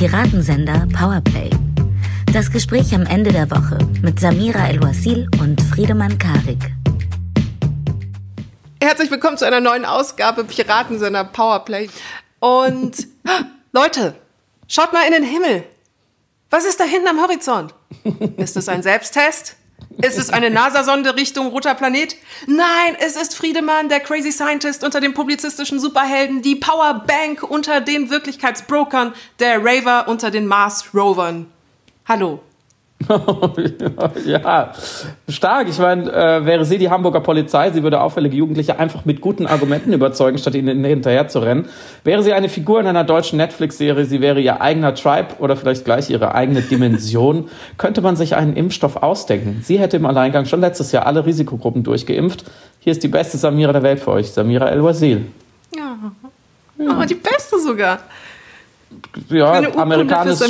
Piratensender Powerplay. Das Gespräch am Ende der Woche mit Samira El-Wasil und Friedemann Karik. Herzlich willkommen zu einer neuen Ausgabe Piratensender Powerplay. Und Leute, schaut mal in den Himmel. Was ist da hinten am Horizont? Ist es ein Selbsttest? Ist es eine NASA-Sonde Richtung roter Planet? Nein, es ist Friedemann, der Crazy Scientist unter den publizistischen Superhelden, die Powerbank unter den Wirklichkeitsbrokern, der Raver unter den Mars-Rovern. Hallo. ja, stark. Ich meine, äh, wäre sie die Hamburger Polizei, sie würde auffällige Jugendliche einfach mit guten Argumenten überzeugen, statt ihnen hinterher zu rennen. Wäre sie eine Figur in einer deutschen Netflix-Serie, sie wäre ihr eigener Tribe oder vielleicht gleich ihre eigene Dimension, könnte man sich einen Impfstoff ausdenken. Sie hätte im Alleingang schon letztes Jahr alle Risikogruppen durchgeimpft. Hier ist die beste Samira der Welt für euch, Samira El-Wazil. Ja. Oh, die beste sogar ja, amerikanische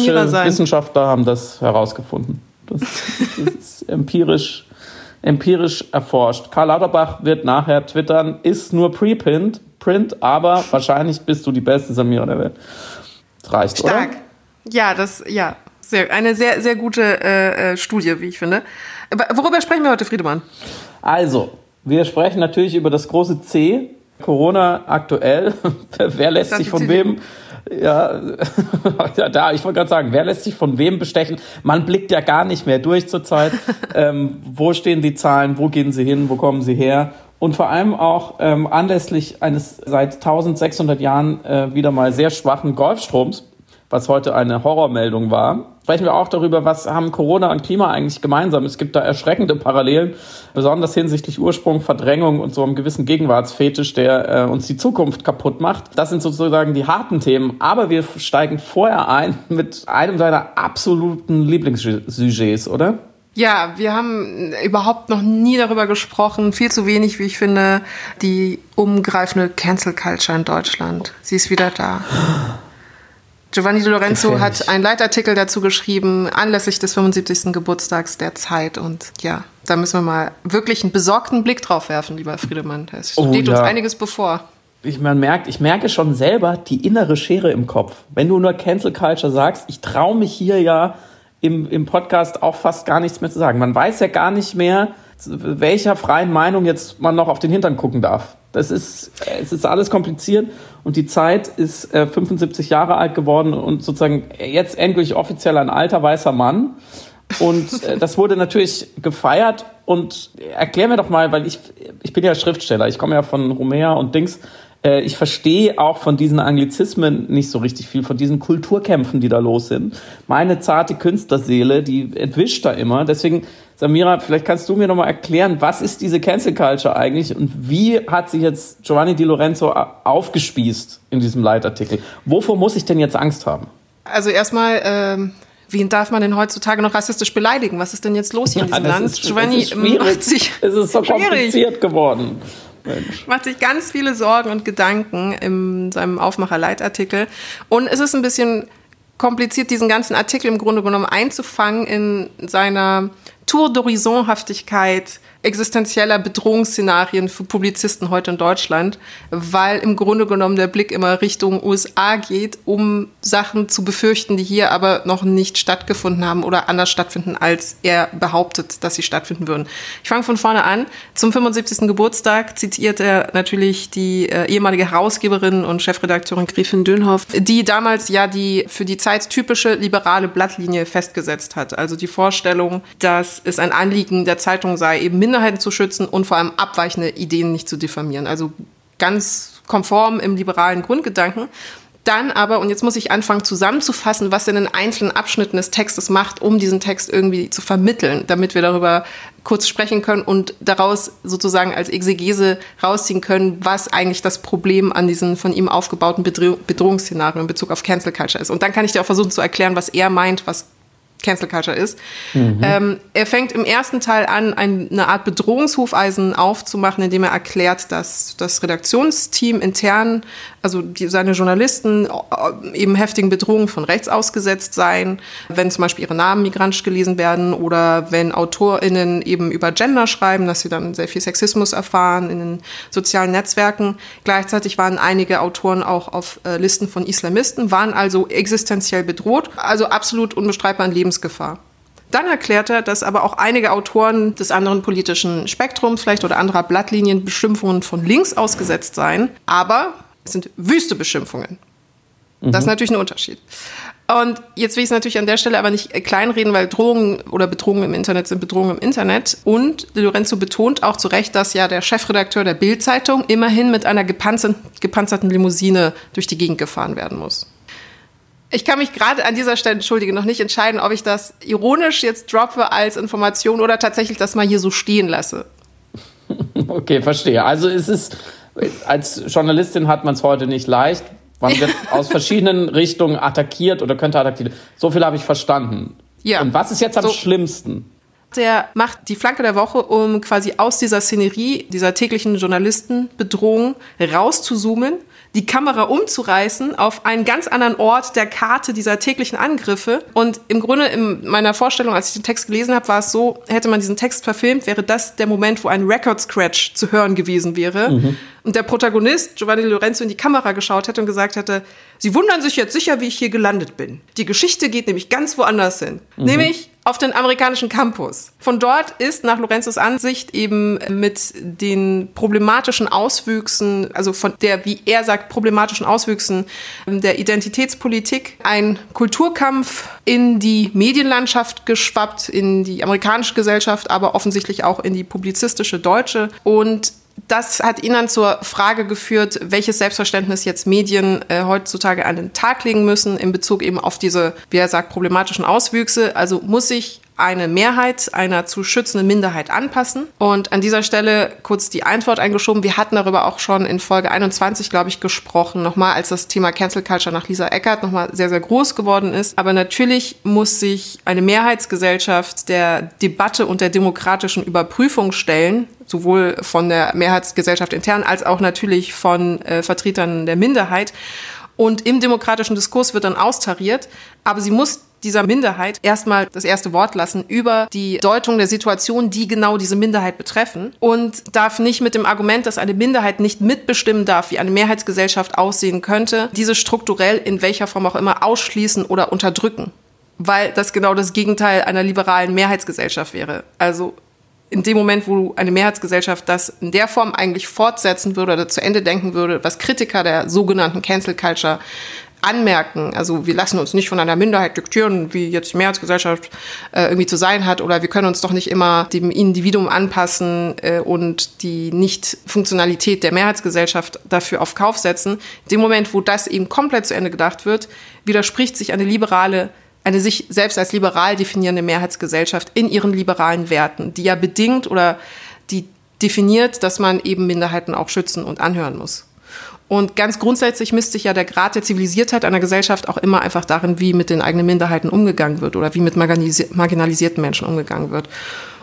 Wissenschaftler haben das herausgefunden. Das, das ist empirisch, empirisch erforscht. Karl Lauterbach wird nachher twittern, ist nur Preprint, Print, aber wahrscheinlich bist du die beste Samira der Welt. Das reicht, Stark. Oder? Ja, das, ja. Sehr, eine sehr, sehr gute äh, äh Studie, wie ich finde. Worüber sprechen wir heute, Friedemann? Also, wir sprechen natürlich über das große C, Corona aktuell. Wer lässt sich von wem ja, ja da, ich wollte gerade sagen, wer lässt sich von wem bestechen? Man blickt ja gar nicht mehr durch zurzeit. ähm, wo stehen die Zahlen? Wo gehen sie hin? Wo kommen sie her? Und vor allem auch ähm, anlässlich eines seit 1600 Jahren äh, wieder mal sehr schwachen Golfstroms, was heute eine Horrormeldung war, sprechen wir auch darüber, was haben Corona und Klima eigentlich gemeinsam. Es gibt da erschreckende Parallelen, besonders hinsichtlich Ursprung, Verdrängung und so einem gewissen Gegenwartsfetisch, der äh, uns die Zukunft kaputt macht. Das sind sozusagen die harten Themen. Aber wir steigen vorher ein mit einem deiner absoluten Lieblingssujets, oder? Ja, wir haben überhaupt noch nie darüber gesprochen, viel zu wenig, wie ich finde, die umgreifende Cancel Culture in Deutschland. Sie ist wieder da. Giovanni Di Lorenzo hat einen Leitartikel dazu geschrieben, anlässlich des 75. Geburtstags der Zeit. Und ja, da müssen wir mal wirklich einen besorgten Blick drauf werfen, lieber Friedemann. Es oh steht oh, ja. uns einiges bevor. Ich, man merkt, ich merke schon selber die innere Schere im Kopf. Wenn du nur Cancel Culture sagst, ich traue mich hier ja im, im Podcast auch fast gar nichts mehr zu sagen. Man weiß ja gar nicht mehr, welcher freien Meinung jetzt man noch auf den Hintern gucken darf. Das ist, es ist alles kompliziert und die Zeit ist äh, 75 Jahre alt geworden und sozusagen jetzt endlich offiziell ein alter weißer Mann. Und äh, das wurde natürlich gefeiert. Und erklär mir doch mal, weil ich, ich bin ja Schriftsteller, ich komme ja von Romea und Dings. Äh, ich verstehe auch von diesen Anglizismen nicht so richtig viel, von diesen Kulturkämpfen, die da los sind. Meine zarte Künstlerseele, die entwischt da immer. Deswegen Samira, vielleicht kannst du mir noch mal erklären, was ist diese Cancel Culture eigentlich und wie hat sich jetzt Giovanni Di Lorenzo aufgespießt in diesem Leitartikel? Wovor muss ich denn jetzt Angst haben? Also erstmal, ähm, wen darf man denn heutzutage noch rassistisch beleidigen? Was ist denn jetzt los hier in diesem ja, Land? Ist, Giovanni macht sich es ist so schwierig. kompliziert geworden. Mensch. Macht sich ganz viele Sorgen und Gedanken in seinem Aufmacher-Leitartikel. Und es ist ein bisschen kompliziert, diesen ganzen Artikel im Grunde genommen einzufangen in seiner Tour d'Horizonhaftigkeit existenzieller Bedrohungsszenarien für Publizisten heute in Deutschland, weil im Grunde genommen der Blick immer Richtung USA geht, um Sachen zu befürchten, die hier aber noch nicht stattgefunden haben oder anders stattfinden, als er behauptet, dass sie stattfinden würden. Ich fange von vorne an. Zum 75. Geburtstag zitiert er natürlich die äh, ehemalige Herausgeberin und Chefredakteurin Gräfin Dönhoff, die damals ja die für die Zeit typische liberale Blattlinie festgesetzt hat. Also die Vorstellung, dass es ein Anliegen der Zeitung sei, eben Minderheiten zu schützen und vor allem abweichende Ideen nicht zu diffamieren. Also ganz konform im liberalen Grundgedanken. Dann aber, und jetzt muss ich anfangen zusammenzufassen, was er in den einzelnen Abschnitten des Textes macht, um diesen Text irgendwie zu vermitteln, damit wir darüber kurz sprechen können und daraus sozusagen als Exegese rausziehen können, was eigentlich das Problem an diesen von ihm aufgebauten Bedrohungsszenarien in Bezug auf Cancel Culture ist. Und dann kann ich dir auch versuchen zu erklären, was er meint, was Cancel Culture ist. Mhm. Ähm, er fängt im ersten Teil an, eine Art Bedrohungshufeisen aufzumachen, indem er erklärt, dass das Redaktionsteam intern, also die, seine Journalisten, äh, eben heftigen Bedrohungen von rechts ausgesetzt seien, wenn zum Beispiel ihre Namen migrantisch gelesen werden oder wenn AutorInnen eben über Gender schreiben, dass sie dann sehr viel Sexismus erfahren in den sozialen Netzwerken. Gleichzeitig waren einige Autoren auch auf äh, Listen von Islamisten, waren also existenziell bedroht, also absolut unbestreitbar Leben Lebensgefahr. Dann erklärt er, dass aber auch einige Autoren des anderen politischen Spektrums vielleicht oder anderer Blattlinien Beschimpfungen von links ausgesetzt seien, aber sind wüste Beschimpfungen. Mhm. Das ist natürlich ein Unterschied. Und jetzt will ich es natürlich an der Stelle aber nicht kleinreden, weil Drohungen oder Bedrohungen im Internet sind Bedrohungen im Internet. Und Lorenzo betont auch zu Recht, dass ja der Chefredakteur der Bild-Zeitung immerhin mit einer gepanzerten Limousine durch die Gegend gefahren werden muss. Ich kann mich gerade an dieser Stelle, entschuldige, noch nicht entscheiden, ob ich das ironisch jetzt droppe als Information oder tatsächlich das mal hier so stehen lasse. Okay, verstehe. Also es ist, als Journalistin hat man es heute nicht leicht. Man wird aus verschiedenen Richtungen attackiert oder könnte attackiert. So viel habe ich verstanden. Ja. Und was ist jetzt am so. schlimmsten? Der macht die Flanke der Woche, um quasi aus dieser Szenerie, dieser täglichen Journalistenbedrohung rauszuzoomen die Kamera umzureißen auf einen ganz anderen Ort der Karte dieser täglichen Angriffe. Und im Grunde in meiner Vorstellung, als ich den Text gelesen habe, war es so, hätte man diesen Text verfilmt, wäre das der Moment, wo ein Record Scratch zu hören gewesen wäre. Mhm. Und der Protagonist, Giovanni Lorenzo, in die Kamera geschaut hätte und gesagt hätte, Sie wundern sich jetzt sicher, wie ich hier gelandet bin. Die Geschichte geht nämlich ganz woanders hin. Mhm. Nämlich auf den amerikanischen Campus. Von dort ist nach Lorenzos Ansicht eben mit den problematischen Auswüchsen, also von der, wie er sagt, problematischen Auswüchsen der Identitätspolitik ein Kulturkampf in die Medienlandschaft geschwappt, in die amerikanische Gesellschaft, aber offensichtlich auch in die publizistische deutsche. Und das hat ihn dann zur Frage geführt, welches Selbstverständnis jetzt Medien äh, heutzutage an den Tag legen müssen in Bezug eben auf diese, wie er sagt, problematischen Auswüchse. Also muss sich eine Mehrheit einer zu schützenden Minderheit anpassen. Und an dieser Stelle kurz die Antwort eingeschoben. Wir hatten darüber auch schon in Folge 21, glaube ich, gesprochen, nochmal, als das Thema Cancel Culture nach Lisa Eckert nochmal sehr, sehr groß geworden ist. Aber natürlich muss sich eine Mehrheitsgesellschaft der Debatte und der demokratischen Überprüfung stellen sowohl von der Mehrheitsgesellschaft intern als auch natürlich von äh, Vertretern der Minderheit. Und im demokratischen Diskurs wird dann austariert, aber sie muss dieser Minderheit erstmal das erste Wort lassen über die Deutung der Situation, die genau diese Minderheit betreffen und darf nicht mit dem Argument, dass eine Minderheit nicht mitbestimmen darf, wie eine Mehrheitsgesellschaft aussehen könnte, diese strukturell in welcher Form auch immer ausschließen oder unterdrücken, weil das genau das Gegenteil einer liberalen Mehrheitsgesellschaft wäre. Also in dem Moment, wo eine Mehrheitsgesellschaft das in der Form eigentlich fortsetzen würde oder zu Ende denken würde, was Kritiker der sogenannten Cancel Culture anmerken. Also wir lassen uns nicht von einer Minderheit diktieren, wie jetzt die Mehrheitsgesellschaft äh, irgendwie zu sein hat, oder wir können uns doch nicht immer dem Individuum anpassen äh, und die Nicht-Funktionalität der Mehrheitsgesellschaft dafür auf Kauf setzen. Dem Moment, wo das eben komplett zu Ende gedacht wird, widerspricht sich eine liberale eine sich selbst als liberal definierende Mehrheitsgesellschaft in ihren liberalen Werten, die ja bedingt oder die definiert, dass man eben Minderheiten auch schützen und anhören muss. Und ganz grundsätzlich misst sich ja der Grad der Zivilisiertheit einer Gesellschaft auch immer einfach darin, wie mit den eigenen Minderheiten umgegangen wird oder wie mit marginalisierten Menschen umgegangen wird.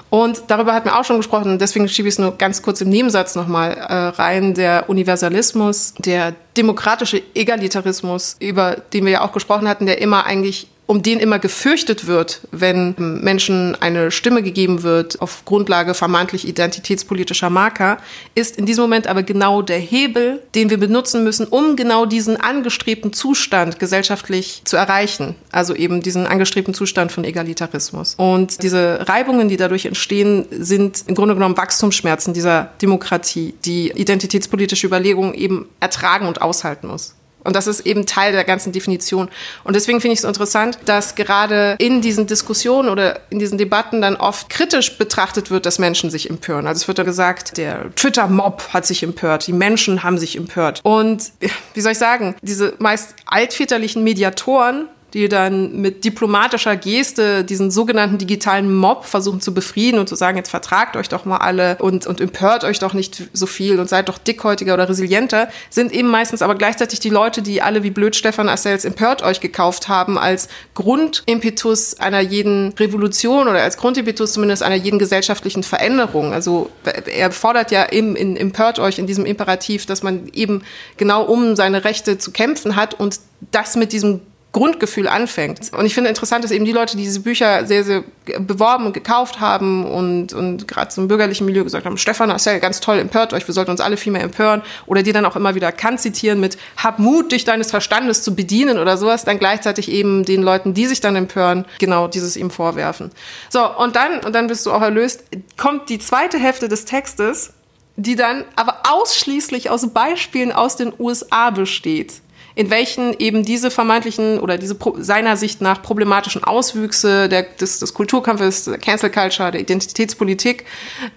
Und darüber hatten wir auch schon gesprochen, deswegen schiebe ich es nur ganz kurz im Nebensatz nochmal äh, rein. Der Universalismus, der demokratische Egalitarismus, über den wir ja auch gesprochen hatten, der immer eigentlich um den immer gefürchtet wird, wenn Menschen eine Stimme gegeben wird auf Grundlage vermeintlich identitätspolitischer Marker, ist in diesem Moment aber genau der Hebel, den wir benutzen müssen, um genau diesen angestrebten Zustand gesellschaftlich zu erreichen. Also eben diesen angestrebten Zustand von Egalitarismus. Und diese Reibungen, die dadurch entstehen, sind im Grunde genommen Wachstumsschmerzen dieser Demokratie, die identitätspolitische Überlegungen eben ertragen und aushalten muss. Und das ist eben Teil der ganzen Definition. Und deswegen finde ich es interessant, dass gerade in diesen Diskussionen oder in diesen Debatten dann oft kritisch betrachtet wird, dass Menschen sich empören. Also es wird da gesagt, der Twitter-Mob hat sich empört, die Menschen haben sich empört. Und wie soll ich sagen, diese meist altväterlichen Mediatoren die dann mit diplomatischer Geste diesen sogenannten digitalen Mob versuchen zu befrieden und zu sagen, jetzt vertragt euch doch mal alle und, und empört euch doch nicht so viel und seid doch dickhäutiger oder resilienter, sind eben meistens aber gleichzeitig die Leute, die alle wie blöd Stefan Assels empört euch gekauft haben als Grundimpetus einer jeden Revolution oder als Grundimpetus zumindest einer jeden gesellschaftlichen Veränderung. Also er fordert ja im, in empört euch in diesem Imperativ, dass man eben genau um seine Rechte zu kämpfen hat und das mit diesem Grundgefühl anfängt. Und ich finde interessant, dass eben die Leute, die diese Bücher sehr, sehr beworben und gekauft haben und, und gerade zum bürgerlichen Milieu gesagt haben, Stefan Assel, ganz toll, empört euch, wir sollten uns alle viel mehr empören. Oder die dann auch immer wieder Kant zitieren mit, hab Mut, dich deines Verstandes zu bedienen oder sowas, dann gleichzeitig eben den Leuten, die sich dann empören, genau dieses ihm vorwerfen. So, und dann, und dann bist du auch erlöst, kommt die zweite Hälfte des Textes, die dann aber ausschließlich aus Beispielen aus den USA besteht in welchen eben diese vermeintlichen oder diese seiner Sicht nach problematischen Auswüchse der, des, des Kulturkampfes, der Cancel Culture, der Identitätspolitik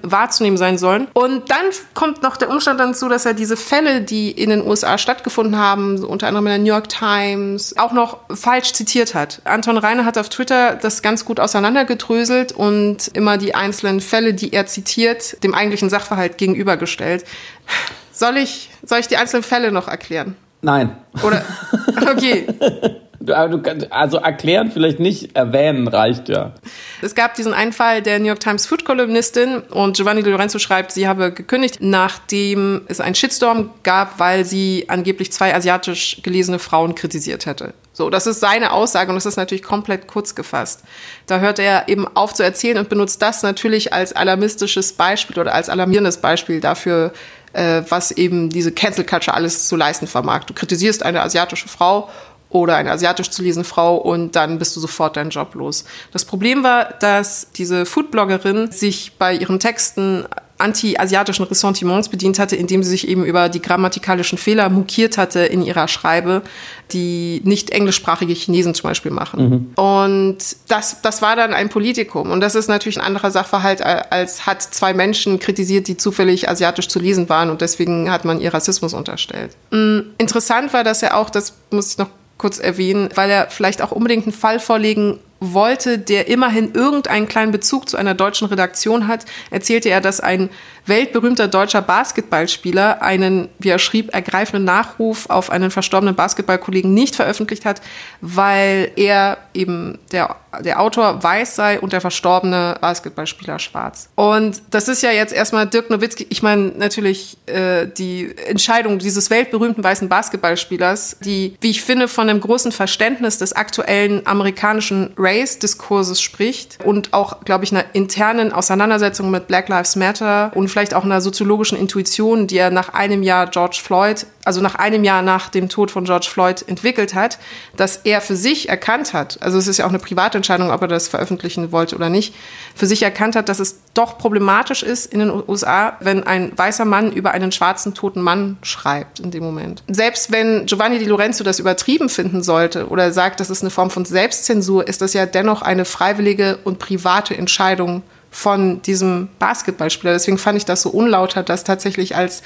wahrzunehmen sein sollen. Und dann kommt noch der Umstand dazu, dass er diese Fälle, die in den USA stattgefunden haben, unter anderem in der New York Times, auch noch falsch zitiert hat. Anton Reiner hat auf Twitter das ganz gut auseinandergedröselt und immer die einzelnen Fälle, die er zitiert, dem eigentlichen Sachverhalt gegenübergestellt. Soll ich, soll ich die einzelnen Fälle noch erklären? Nein. Oder, okay. also erklären vielleicht nicht, erwähnen reicht ja. Es gab diesen einen Fall der New York Times Food-Kolumnistin und Giovanni Lorenzo schreibt, sie habe gekündigt, nachdem es einen Shitstorm gab, weil sie angeblich zwei asiatisch gelesene Frauen kritisiert hätte. So, das ist seine Aussage und das ist natürlich komplett kurz gefasst. Da hört er eben auf zu erzählen und benutzt das natürlich als alarmistisches Beispiel oder als alarmierendes Beispiel dafür, was eben diese Cancel Culture alles zu leisten vermag. Du kritisierst eine asiatische Frau oder eine asiatisch zu lesende Frau und dann bist du sofort deinen Job los. Das Problem war, dass diese Foodbloggerin sich bei ihren Texten anti-asiatischen Ressentiments bedient hatte, indem sie sich eben über die grammatikalischen Fehler mokiert hatte in ihrer Schreibe, die nicht englischsprachige Chinesen zum Beispiel machen. Mhm. Und das, das war dann ein Politikum. Und das ist natürlich ein anderer Sachverhalt, als hat zwei Menschen kritisiert, die zufällig asiatisch zu lesen waren und deswegen hat man ihr Rassismus unterstellt. Mhm. Interessant war, dass er auch, das muss ich noch kurz erwähnen, weil er vielleicht auch unbedingt einen Fall vorlegen wollte, der immerhin irgendeinen kleinen Bezug zu einer deutschen Redaktion hat, erzählte er, dass ein weltberühmter deutscher Basketballspieler einen, wie er schrieb, ergreifenden Nachruf auf einen verstorbenen Basketballkollegen nicht veröffentlicht hat, weil er eben der, der Autor weiß sei und der verstorbene Basketballspieler schwarz. Und das ist ja jetzt erstmal Dirk Nowitzki, ich meine natürlich äh, die Entscheidung dieses weltberühmten weißen Basketballspielers, die, wie ich finde, von einem großen Verständnis des aktuellen amerikanischen Race-Diskurses spricht und auch, glaube ich, einer internen Auseinandersetzung mit Black Lives Matter und vielleicht auch einer soziologischen Intuition, die er nach einem Jahr George Floyd, also nach einem Jahr nach dem Tod von George Floyd entwickelt hat, dass er für sich erkannt hat, also es ist ja auch eine private Entscheidung, ob er das veröffentlichen wollte oder nicht, für sich erkannt hat, dass es doch problematisch ist in den USA, wenn ein weißer Mann über einen schwarzen toten Mann schreibt in dem Moment. Selbst wenn Giovanni Di Lorenzo das übertrieben finden sollte oder sagt, das ist eine Form von Selbstzensur, ist das ja dennoch eine freiwillige und private Entscheidung von diesem Basketballspieler. Deswegen fand ich das so unlauter, das tatsächlich als,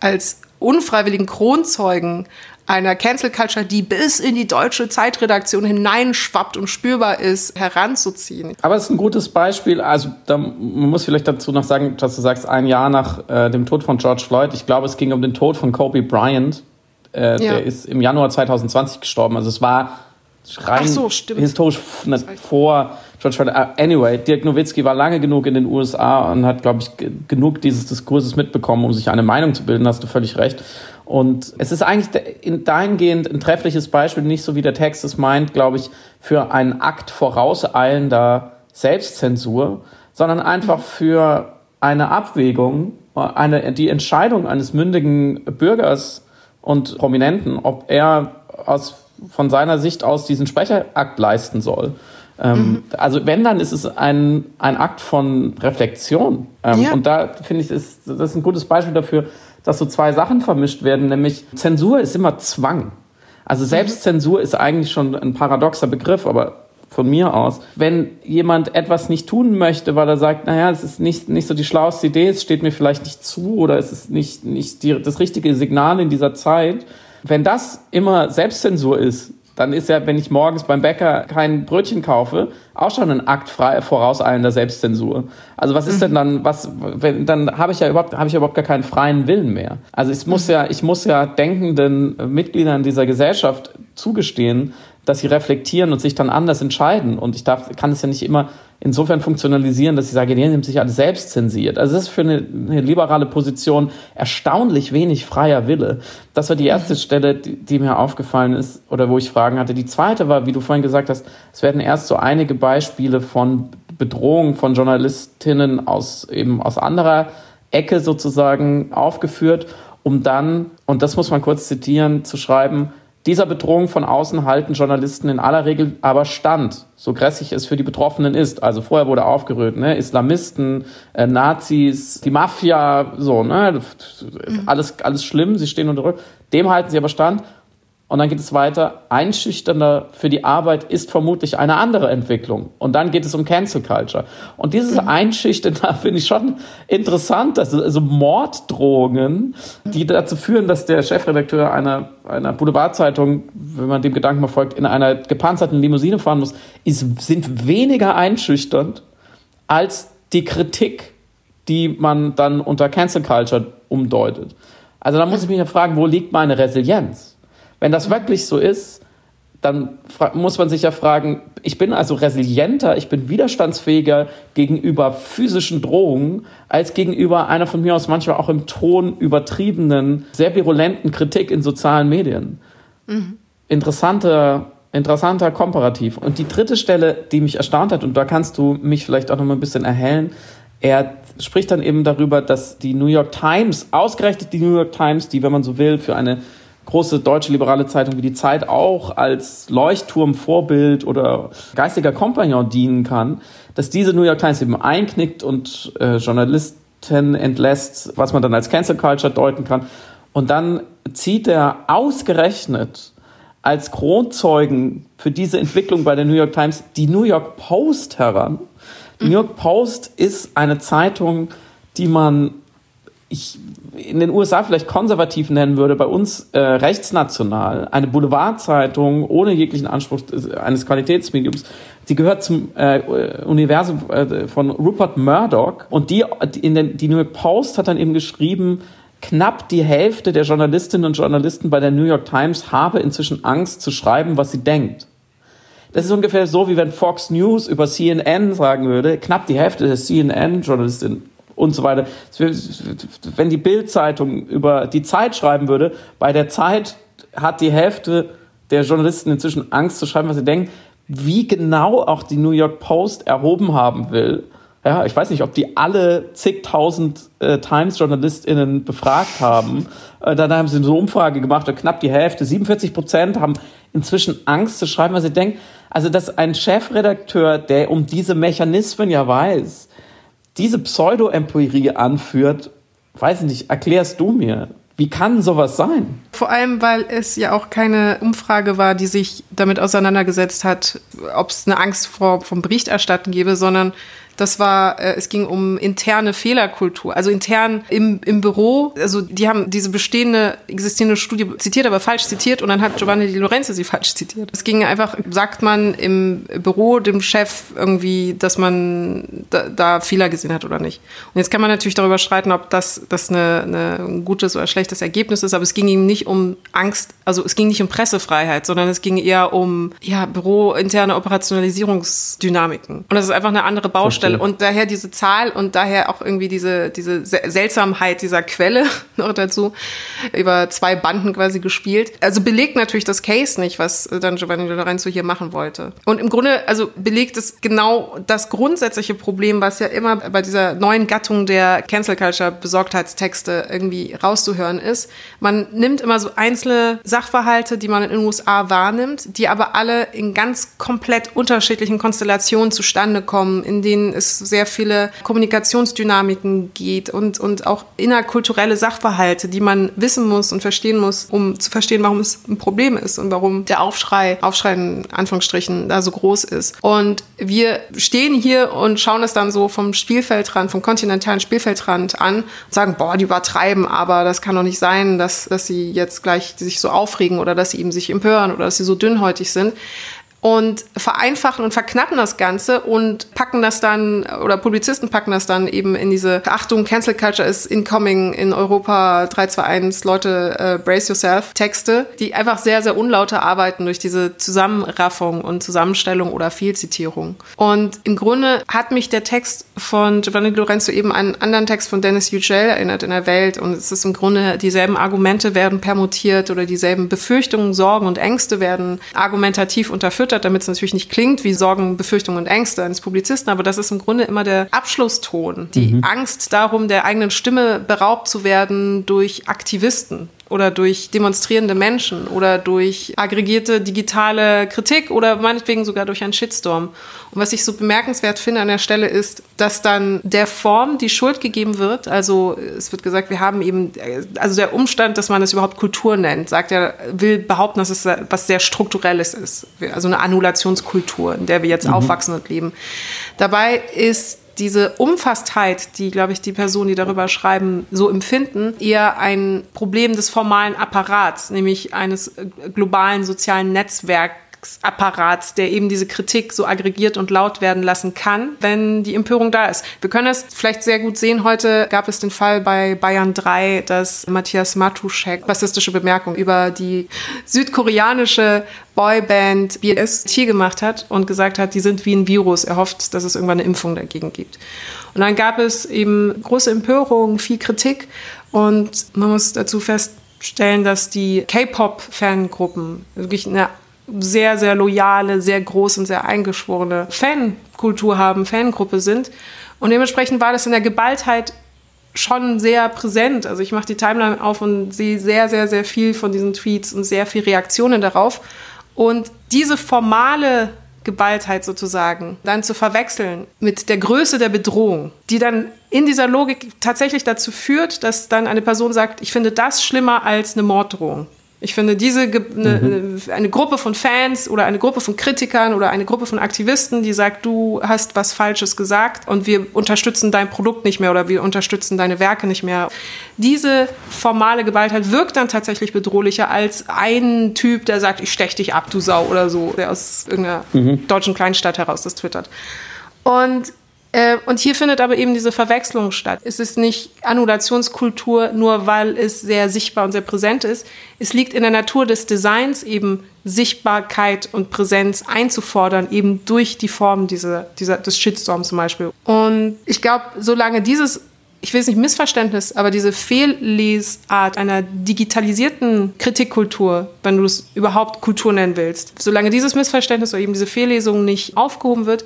als unfreiwilligen Kronzeugen einer Cancel Culture, die bis in die deutsche Zeitredaktion hineinschwappt und spürbar ist, heranzuziehen. Aber es ist ein gutes Beispiel. Also da, man muss vielleicht dazu noch sagen, dass du sagst, ein Jahr nach äh, dem Tod von George Floyd. Ich glaube, es ging um den Tod von Kobe Bryant. Äh, ja. Der ist im Januar 2020 gestorben. Also es war rein so, historisch vor George Floyd. Uh, anyway, Dirk Nowitzki war lange genug in den USA und hat, glaube ich, genug dieses Diskurses mitbekommen, um sich eine Meinung zu bilden. Hast du völlig recht. Und es ist eigentlich dahingehend ein treffliches Beispiel, nicht so wie der Text es meint, glaube ich, für einen Akt vorauseilender Selbstzensur, sondern einfach für eine Abwägung, eine, die Entscheidung eines mündigen Bürgers und Prominenten, ob er aus von seiner Sicht aus diesen Sprecherakt leisten soll. Ähm, mhm. Also wenn, dann ist es ein, ein Akt von Reflexion. Ähm, ja. Und da finde ich, ist, das ist ein gutes Beispiel dafür, dass so zwei Sachen vermischt werden, nämlich Zensur ist immer Zwang. Also mhm. Selbstzensur ist eigentlich schon ein paradoxer Begriff, aber von mir aus. Wenn jemand etwas nicht tun möchte, weil er sagt, naja, es ist nicht, nicht so die schlauste Idee, es steht mir vielleicht nicht zu oder es ist nicht, nicht die, das richtige Signal in dieser Zeit, wenn das immer Selbstzensur ist, dann ist ja, wenn ich morgens beim Bäcker kein Brötchen kaufe, auch schon ein Akt frei, vorauseilender Selbstzensur. Also was ist denn dann, was, wenn, dann habe ich ja überhaupt, habe ich ja überhaupt gar keinen freien Willen mehr. Also ich muss ja, ich muss ja denkenden Mitgliedern dieser Gesellschaft zugestehen, dass sie reflektieren und sich dann anders entscheiden. Und ich darf, kann es ja nicht immer insofern funktionalisieren, dass ich sage, die nimmt sich alles selbst zensiert. Also das ist für eine, eine, liberale Position erstaunlich wenig freier Wille. Das war die erste. Stelle, die, die, mir aufgefallen ist oder wo ich Fragen hatte. Die zweite war, wie du vorhin gesagt hast, es werden erst so einige Beispiele von Bedrohung von Journalistinnen aus eben aus anderer Ecke sozusagen aufgeführt, um dann, und das muss man kurz zitieren, zu schreiben, dieser Bedrohung von außen halten Journalisten in aller Regel aber stand, so grässlich es für die Betroffenen ist. Also vorher wurde aufgerührt, ne? Islamisten, äh, Nazis, die Mafia, so, ne? Alles, alles schlimm, sie stehen unter Druck. Dem halten sie aber stand. Und dann geht es weiter. Einschüchternder für die Arbeit ist vermutlich eine andere Entwicklung. Und dann geht es um Cancel Culture. Und dieses mhm. Einschüchtern, da finde ich schon interessant, dass also Morddrohungen, die dazu führen, dass der Chefredakteur einer, einer Boulevardzeitung, wenn man dem Gedanken mal folgt, in einer gepanzerten Limousine fahren muss, ist, sind weniger einschüchternd als die Kritik, die man dann unter Cancel Culture umdeutet. Also da muss ich mich ja fragen, wo liegt meine Resilienz? Wenn das wirklich so ist, dann muss man sich ja fragen, ich bin also resilienter, ich bin widerstandsfähiger gegenüber physischen Drohungen als gegenüber einer von mir aus manchmal auch im Ton übertriebenen, sehr virulenten Kritik in sozialen Medien. Mhm. Interessanter, interessanter Komparativ. Und die dritte Stelle, die mich erstaunt hat, und da kannst du mich vielleicht auch noch mal ein bisschen erhellen, er spricht dann eben darüber, dass die New York Times, ausgerechnet die New York Times, die, wenn man so will, für eine große deutsche liberale Zeitung wie die Zeit auch als Leuchtturm, Vorbild oder geistiger Kompagnon dienen kann, dass diese New York Times eben einknickt und äh, Journalisten entlässt, was man dann als Cancel Culture deuten kann. Und dann zieht er ausgerechnet als Kronzeugen für diese Entwicklung bei der New York Times die New York Post heran. Die New York Post ist eine Zeitung, die man ich in den USA vielleicht konservativ nennen würde, bei uns äh, rechtsnational, eine Boulevardzeitung ohne jeglichen Anspruch eines Qualitätsmediums. Sie gehört zum äh, Universum äh, von Rupert Murdoch und die, in den, die New York Post hat dann eben geschrieben, knapp die Hälfte der Journalistinnen und Journalisten bei der New York Times habe inzwischen Angst zu schreiben, was sie denkt. Das ist ungefähr so, wie wenn Fox News über CNN sagen würde, knapp die Hälfte der CNN-Journalistinnen und so weiter. Wenn die Bild-Zeitung über die Zeit schreiben würde, bei der Zeit hat die Hälfte der Journalisten inzwischen Angst zu schreiben, was sie denken, wie genau auch die New York Post erhoben haben will. Ja, ich weiß nicht, ob die alle zigtausend äh, Times-JournalistInnen befragt haben. Äh, dann haben sie eine Umfrage gemacht, knapp die Hälfte, 47 Prozent haben inzwischen Angst zu schreiben, was sie denken. Also, dass ein Chefredakteur, der um diese Mechanismen ja weiß, diese Pseudo-Empirie anführt, weiß ich nicht, erklärst du mir. Wie kann sowas sein? Vor allem, weil es ja auch keine Umfrage war, die sich damit auseinandergesetzt hat, ob es eine Angst vor, vom Berichterstatten gäbe, sondern das war, äh, es ging um interne Fehlerkultur, also intern im, im Büro. Also die haben diese bestehende, existierende Studie zitiert, aber falsch zitiert und dann hat Giovanni Di Lorenzo sie falsch zitiert. Es ging einfach, sagt man im Büro dem Chef irgendwie, dass man da, da Fehler gesehen hat oder nicht. Und jetzt kann man natürlich darüber streiten, ob das, das eine, eine ein gutes oder schlechtes Ergebnis ist, aber es ging ihm nicht um Angst, also es ging nicht um Pressefreiheit, sondern es ging eher um ja, bürointerne Operationalisierungsdynamiken. Und das ist einfach eine andere Baustelle. Stelle. Und daher diese Zahl und daher auch irgendwie diese, diese Seltsamheit dieser Quelle noch dazu, über zwei Banden quasi gespielt. Also belegt natürlich das Case nicht, was dann Giovanni Lorenzo hier machen wollte. Und im Grunde, also belegt es genau das grundsätzliche Problem, was ja immer bei dieser neuen Gattung der Cancel Culture Besorgtheitstexte irgendwie rauszuhören ist. Man nimmt immer so einzelne Sachverhalte, die man in den USA wahrnimmt, die aber alle in ganz komplett unterschiedlichen Konstellationen zustande kommen, in denen es sehr viele Kommunikationsdynamiken geht und, und auch innerkulturelle Sachverhalte, die man wissen muss und verstehen muss, um zu verstehen, warum es ein Problem ist und warum der Aufschrei, Aufschrei in Anführungsstrichen, da so groß ist. Und wir stehen hier und schauen es dann so vom Spielfeldrand, vom kontinentalen Spielfeldrand an und sagen, boah, die übertreiben, aber das kann doch nicht sein, dass, dass sie jetzt gleich sich so aufregen oder dass sie eben sich empören oder dass sie so dünnhäutig sind und vereinfachen und verknappen das Ganze und packen das dann, oder Publizisten packen das dann eben in diese Achtung, Cancel Culture ist incoming in Europa 321, Leute, äh, brace yourself, Texte, die einfach sehr, sehr unlauter arbeiten durch diese Zusammenraffung und Zusammenstellung oder Fehlzitierung. Und im Grunde hat mich der Text von Giovanni Lorenzo eben an einen anderen Text von Dennis Yücel erinnert in der Welt und es ist im Grunde dieselben Argumente werden permutiert oder dieselben Befürchtungen, Sorgen und Ängste werden argumentativ unterfüttert hat, damit es natürlich nicht klingt wie Sorgen, Befürchtungen und Ängste eines Publizisten, aber das ist im Grunde immer der Abschlusston, die mhm. Angst darum, der eigenen Stimme beraubt zu werden durch Aktivisten oder durch demonstrierende Menschen oder durch aggregierte digitale Kritik oder meinetwegen sogar durch einen Shitstorm. Und was ich so bemerkenswert finde an der Stelle ist, dass dann der Form die Schuld gegeben wird. Also es wird gesagt, wir haben eben, also der Umstand, dass man es überhaupt Kultur nennt, sagt er, will behaupten, dass es was sehr Strukturelles ist. Also eine Annulationskultur, in der wir jetzt mhm. aufwachsen und leben. Dabei ist diese Umfasstheit, die, glaube ich, die Personen, die darüber schreiben, so empfinden, eher ein Problem des formalen Apparats, nämlich eines äh, globalen sozialen Netzwerks Apparats, der eben diese Kritik so aggregiert und laut werden lassen kann, wenn die Empörung da ist. Wir können es vielleicht sehr gut sehen. Heute gab es den Fall bei Bayern 3, dass Matthias Matuschek rassistische Bemerkungen über die südkoreanische Boyband BST gemacht hat und gesagt hat, die sind wie ein Virus. Er hofft, dass es irgendwann eine Impfung dagegen gibt. Und dann gab es eben große Empörung, viel Kritik und man muss dazu feststellen, dass die K-Pop-Fangruppen wirklich eine sehr, sehr loyale, sehr groß und sehr eingeschworene Fankultur haben, Fangruppe sind. Und dementsprechend war das in der Geballtheit schon sehr präsent. Also ich mache die Timeline auf und sehe sehr, sehr, sehr viel von diesen Tweets und sehr viel Reaktionen darauf. Und diese formale Geballtheit sozusagen dann zu verwechseln mit der Größe der Bedrohung, die dann in dieser Logik tatsächlich dazu führt, dass dann eine Person sagt, ich finde das schlimmer als eine Morddrohung. Ich finde, diese eine, mhm. eine Gruppe von Fans oder eine Gruppe von Kritikern oder eine Gruppe von Aktivisten, die sagt, du hast was Falsches gesagt und wir unterstützen dein Produkt nicht mehr oder wir unterstützen deine Werke nicht mehr. Diese formale Gewaltheit wirkt dann tatsächlich bedrohlicher als ein Typ, der sagt, ich stech dich ab, du Sau oder so, der aus irgendeiner mhm. deutschen Kleinstadt heraus das twittert. Und und hier findet aber eben diese Verwechslung statt. Es ist nicht Annulationskultur, nur weil es sehr sichtbar und sehr präsent ist. Es liegt in der Natur des Designs eben Sichtbarkeit und Präsenz einzufordern, eben durch die Form dieser, dieser, des Shitstorms zum Beispiel. Und ich glaube, solange dieses ich will es nicht Missverständnis, aber diese Fehllesart einer digitalisierten Kritikkultur, wenn du es überhaupt Kultur nennen willst, solange dieses Missverständnis oder eben diese Fehllesung nicht aufgehoben wird,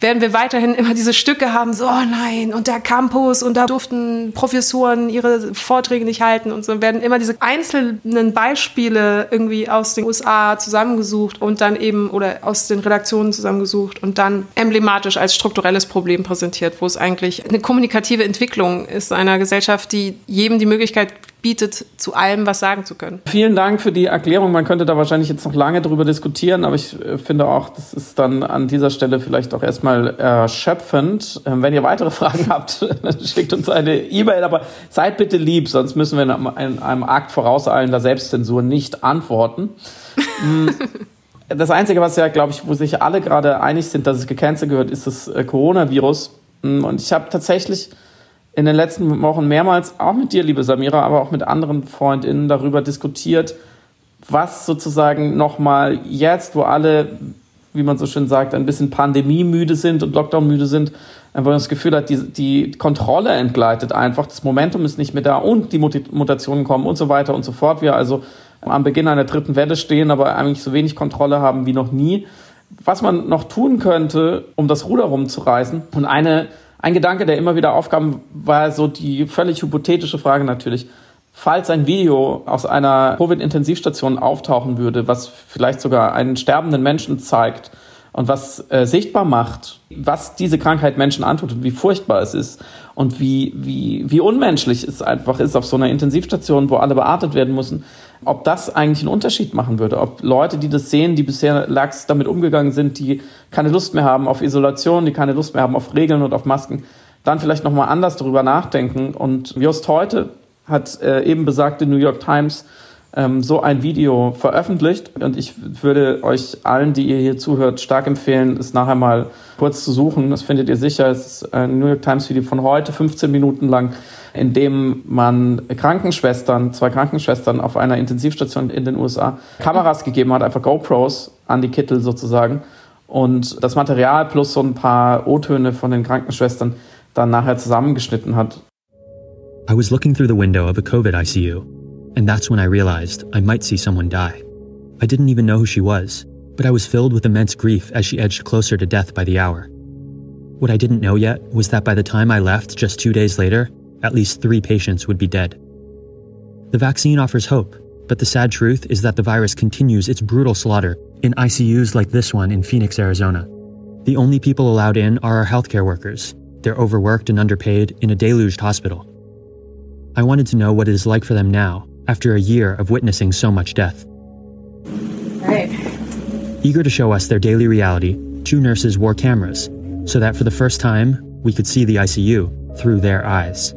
werden wir weiterhin immer diese Stücke haben, so, oh nein, und der Campus, und da durften Professoren ihre Vorträge nicht halten und so, werden immer diese einzelnen Beispiele irgendwie aus den USA zusammengesucht und dann eben, oder aus den Redaktionen zusammengesucht und dann emblematisch als strukturelles Problem präsentiert, wo es eigentlich eine kommunikative Entwicklung ist einer Gesellschaft, die jedem die Möglichkeit bietet, zu allem was sagen zu können. Vielen Dank für die Erklärung. Man könnte da wahrscheinlich jetzt noch lange drüber diskutieren, aber ich äh, finde auch, das ist dann an dieser Stelle vielleicht auch erstmal erschöpfend. Ähm, wenn ihr weitere Fragen habt, schickt uns eine E-Mail, aber seid bitte lieb, sonst müssen wir in einem Akt vorauseilender Selbstzensur nicht antworten. Mm, das Einzige, was ja, glaube ich, wo sich alle gerade einig sind, dass es gecancelt gehört, ist das äh, Coronavirus. Mm, und ich habe tatsächlich in den letzten Wochen mehrmals, auch mit dir, liebe Samira, aber auch mit anderen FreundInnen darüber diskutiert, was sozusagen nochmal jetzt, wo alle, wie man so schön sagt, ein bisschen pandemiemüde sind und Lockdown-müde sind, einfach das Gefühl hat, die, die Kontrolle entgleitet einfach, das Momentum ist nicht mehr da und die Mutationen kommen und so weiter und so fort. Wir also am Beginn einer dritten Welle stehen, aber eigentlich so wenig Kontrolle haben wie noch nie. Was man noch tun könnte, um das Ruder rumzureißen und eine ein Gedanke, der immer wieder aufkam, war so die völlig hypothetische Frage natürlich. Falls ein Video aus einer Covid-Intensivstation auftauchen würde, was vielleicht sogar einen sterbenden Menschen zeigt, und was äh, sichtbar macht, was diese Krankheit Menschen antut und wie furchtbar es ist und wie, wie, wie unmenschlich es einfach ist auf so einer Intensivstation, wo alle beatmet werden müssen, ob das eigentlich einen Unterschied machen würde, ob Leute, die das sehen, die bisher lax damit umgegangen sind, die keine Lust mehr haben auf Isolation, die keine Lust mehr haben auf Regeln und auf Masken, dann vielleicht nochmal anders darüber nachdenken. Und just heute hat äh, eben besagte New York Times ähm, so ein Video veröffentlicht. Und ich würde euch allen, die ihr hier zuhört, stark empfehlen, es nachher mal kurz zu suchen. Das findet ihr sicher. Es ist ein New York Times Video von heute, 15 Minuten lang, in dem man Krankenschwestern, zwei Krankenschwestern auf einer Intensivstation in den USA Kameras gegeben hat, einfach GoPros an die Kittel sozusagen. Und das Material plus so ein paar O-Töne von den Krankenschwestern dann nachher zusammengeschnitten hat. I was looking through the window of a COVID ICU and that's when I realized I might see someone die. I didn't even know who she was, but I was filled with immense grief as she edged closer to death by the hour. What I didn't know yet was that by the time I left just two days later, at least three patients would be dead. The vaccine offers hope, but the sad truth is that the virus continues its brutal slaughter in ICUs like this one in Phoenix, Arizona. The only people allowed in are our healthcare workers. They're overworked and underpaid in a deluged hospital. I wanted to know what it is like for them now, after a year of witnessing so much death. Right. Eager to show us their daily reality, two nurses wore cameras so that for the first time we could see the ICU through their eyes.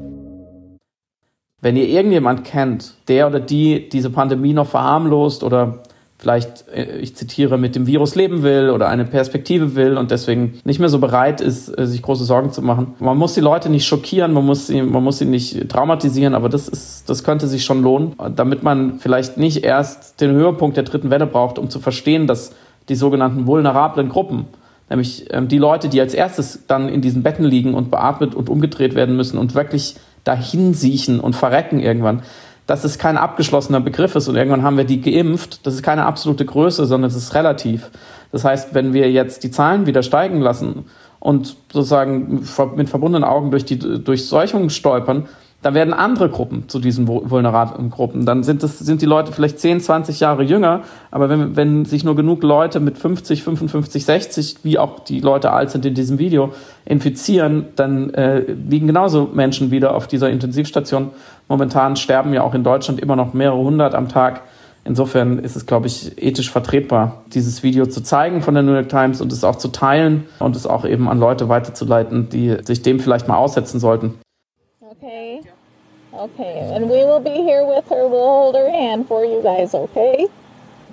Wenn ihr irgendjemand kennt, der oder die diese Pandemie noch verharmlost oder vielleicht, äh, ich zitiere, mit dem Virus leben will oder eine Perspektive will und deswegen nicht mehr so bereit ist, äh, sich große Sorgen zu machen. Man muss die Leute nicht schockieren, man muss sie, man muss sie nicht traumatisieren, aber das ist, das könnte sich schon lohnen, damit man vielleicht nicht erst den Höhepunkt der dritten Welle braucht, um zu verstehen, dass die sogenannten vulnerablen Gruppen, nämlich ähm, die Leute, die als erstes dann in diesen Betten liegen und beatmet und umgedreht werden müssen und wirklich dahin siechen und verrecken irgendwann, dass es kein abgeschlossener Begriff ist und irgendwann haben wir die geimpft. Das ist keine absolute Größe, sondern es ist relativ. Das heißt, wenn wir jetzt die Zahlen wieder steigen lassen und sozusagen mit verbundenen Augen durch die Durchseuchung stolpern, dann werden andere Gruppen zu diesen vulnerablen Gruppen. Dann sind, das, sind die Leute vielleicht 10, 20 Jahre jünger, aber wenn, wenn sich nur genug Leute mit 50, 55, 60, wie auch die Leute alt sind in diesem Video, infizieren, dann äh, liegen genauso Menschen wieder auf dieser Intensivstation. Momentan sterben ja auch in Deutschland immer noch mehrere hundert am Tag. Insofern ist es, glaube ich, ethisch vertretbar, dieses Video zu zeigen von der New York Times und es auch zu teilen und es auch eben an Leute weiterzuleiten, die sich dem vielleicht mal aussetzen sollten. Okay. Okay. And we will be here with her. We'll hold her hand for you guys, okay?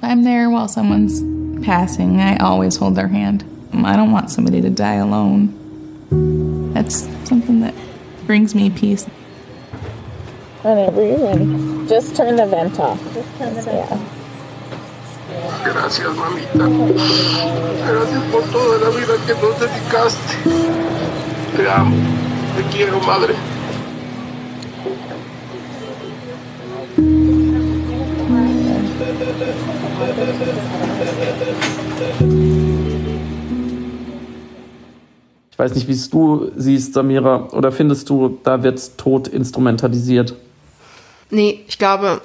I'm there while someone's passing. I always hold their hand. I don't want somebody to die alone. That's something that brings me peace. Whenever you're ready. Just turn the vent off. Just turn the vent off. Gracias, mamita. Gracias por toda la vida que nos dedicaste. Te amo. Te quiero, madre. Ich weiß nicht, wie es du siehst, Samira, oder findest du, da wird Tod instrumentalisiert? Nee, ich glaube,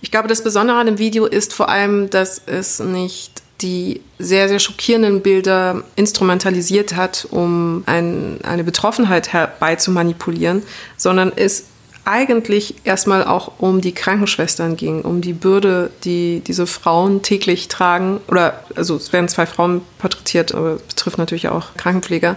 ich glaube, das Besondere an dem Video ist vor allem, dass es nicht die sehr, sehr schockierenden Bilder instrumentalisiert hat, um ein, eine Betroffenheit herbeizumanipulieren, sondern es eigentlich erstmal auch um die Krankenschwestern ging, um die Bürde, die diese Frauen täglich tragen. Oder, also es werden zwei Frauen porträtiert, aber betrifft natürlich auch Krankenpfleger.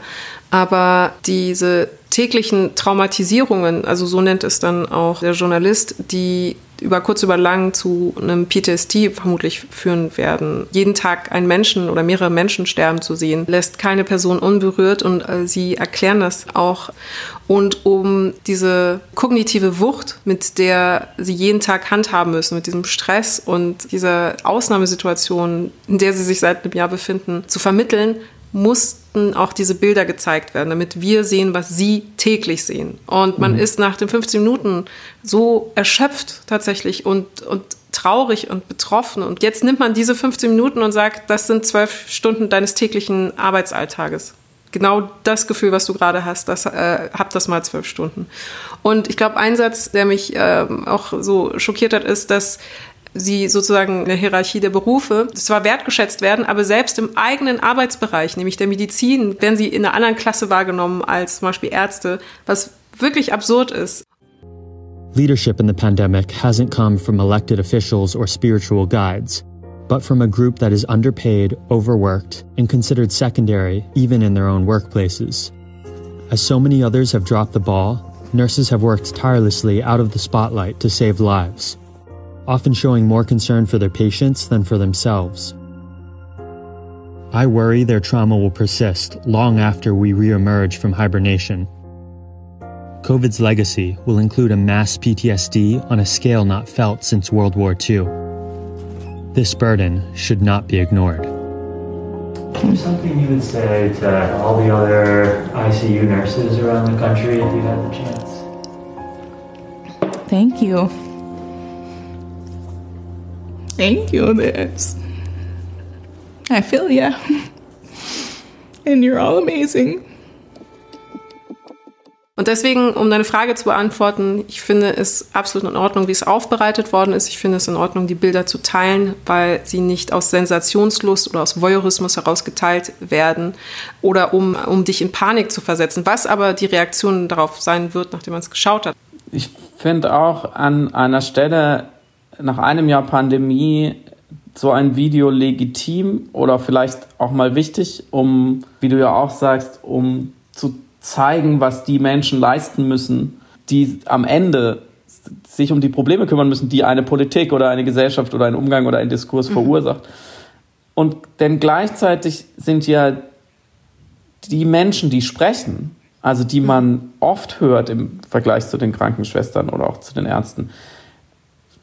Aber diese täglichen Traumatisierungen, also so nennt es dann auch der Journalist, die über kurz über lang zu einem PTSD vermutlich führen werden. Jeden Tag einen Menschen oder mehrere Menschen sterben zu sehen, lässt keine Person unberührt und äh, sie erklären das auch. Und um diese kognitive Wucht, mit der sie jeden Tag handhaben müssen, mit diesem Stress und dieser Ausnahmesituation, in der sie sich seit einem Jahr befinden, zu vermitteln, mussten auch diese Bilder gezeigt werden, damit wir sehen, was sie täglich sehen. Und man mhm. ist nach den 15 Minuten so erschöpft tatsächlich und, und traurig und betroffen. Und jetzt nimmt man diese 15 Minuten und sagt, das sind zwölf Stunden deines täglichen Arbeitsalltages. Genau das Gefühl, was du gerade hast, das, äh, hab das mal zwölf Stunden. Und ich glaube, ein Satz, der mich äh, auch so schockiert hat, ist, dass sie sozusagen in der Hierarchie der Berufe zwar wertgeschätzt werden, aber selbst im eigenen Arbeitsbereich, nämlich der Medizin, werden sie in einer anderen Klasse wahrgenommen als zum Beispiel Ärzte, was wirklich absurd ist. Leadership in the pandemic hasn't come from elected officials or spiritual guides, but from a group that is underpaid, overworked, and considered secondary even in their own workplaces. As so many others have dropped the ball, nurses have worked tirelessly out of the spotlight to save lives, often showing more concern for their patients than for themselves. I worry their trauma will persist long after we reemerge from hibernation. COVID's legacy will include a mass PTSD on a scale not felt since World War II. This burden should not be ignored. Something you would say to all the other ICU nurses around the country if you had the chance? Thank you. Thank you, Liz. I feel ya. And you're all amazing. Und deswegen, um deine Frage zu beantworten, ich finde es absolut in Ordnung, wie es aufbereitet worden ist. Ich finde es in Ordnung, die Bilder zu teilen, weil sie nicht aus Sensationslust oder aus Voyeurismus heraus geteilt werden oder um, um dich in Panik zu versetzen, was aber die Reaktion darauf sein wird, nachdem man es geschaut hat. Ich finde auch an einer Stelle nach einem Jahr Pandemie so ein Video legitim oder vielleicht auch mal wichtig, um, wie du ja auch sagst, um zu zeigen, was die Menschen leisten müssen, die am Ende sich um die Probleme kümmern müssen, die eine Politik oder eine Gesellschaft oder ein Umgang oder ein Diskurs mhm. verursacht. Und denn gleichzeitig sind ja die Menschen, die sprechen, also die man oft hört im Vergleich zu den Krankenschwestern oder auch zu den Ärzten,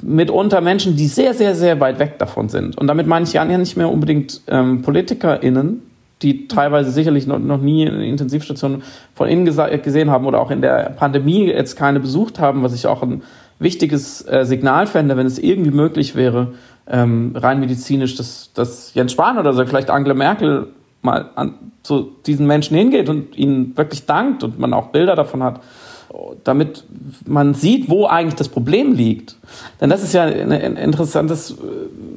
mitunter Menschen, die sehr, sehr, sehr weit weg davon sind. Und damit meine ich ja nicht mehr unbedingt ähm, PolitikerInnen, die teilweise sicherlich noch, noch nie eine Intensivstation von innen gesehen haben oder auch in der Pandemie jetzt keine besucht haben, was ich auch ein wichtiges äh, Signal fände, wenn es irgendwie möglich wäre, ähm, rein medizinisch, dass, dass Jens Spahn oder so, vielleicht Angela Merkel mal an, zu diesen Menschen hingeht und ihnen wirklich dankt und man auch Bilder davon hat, damit man sieht, wo eigentlich das Problem liegt. Denn das ist ja ein, ein interessantes äh,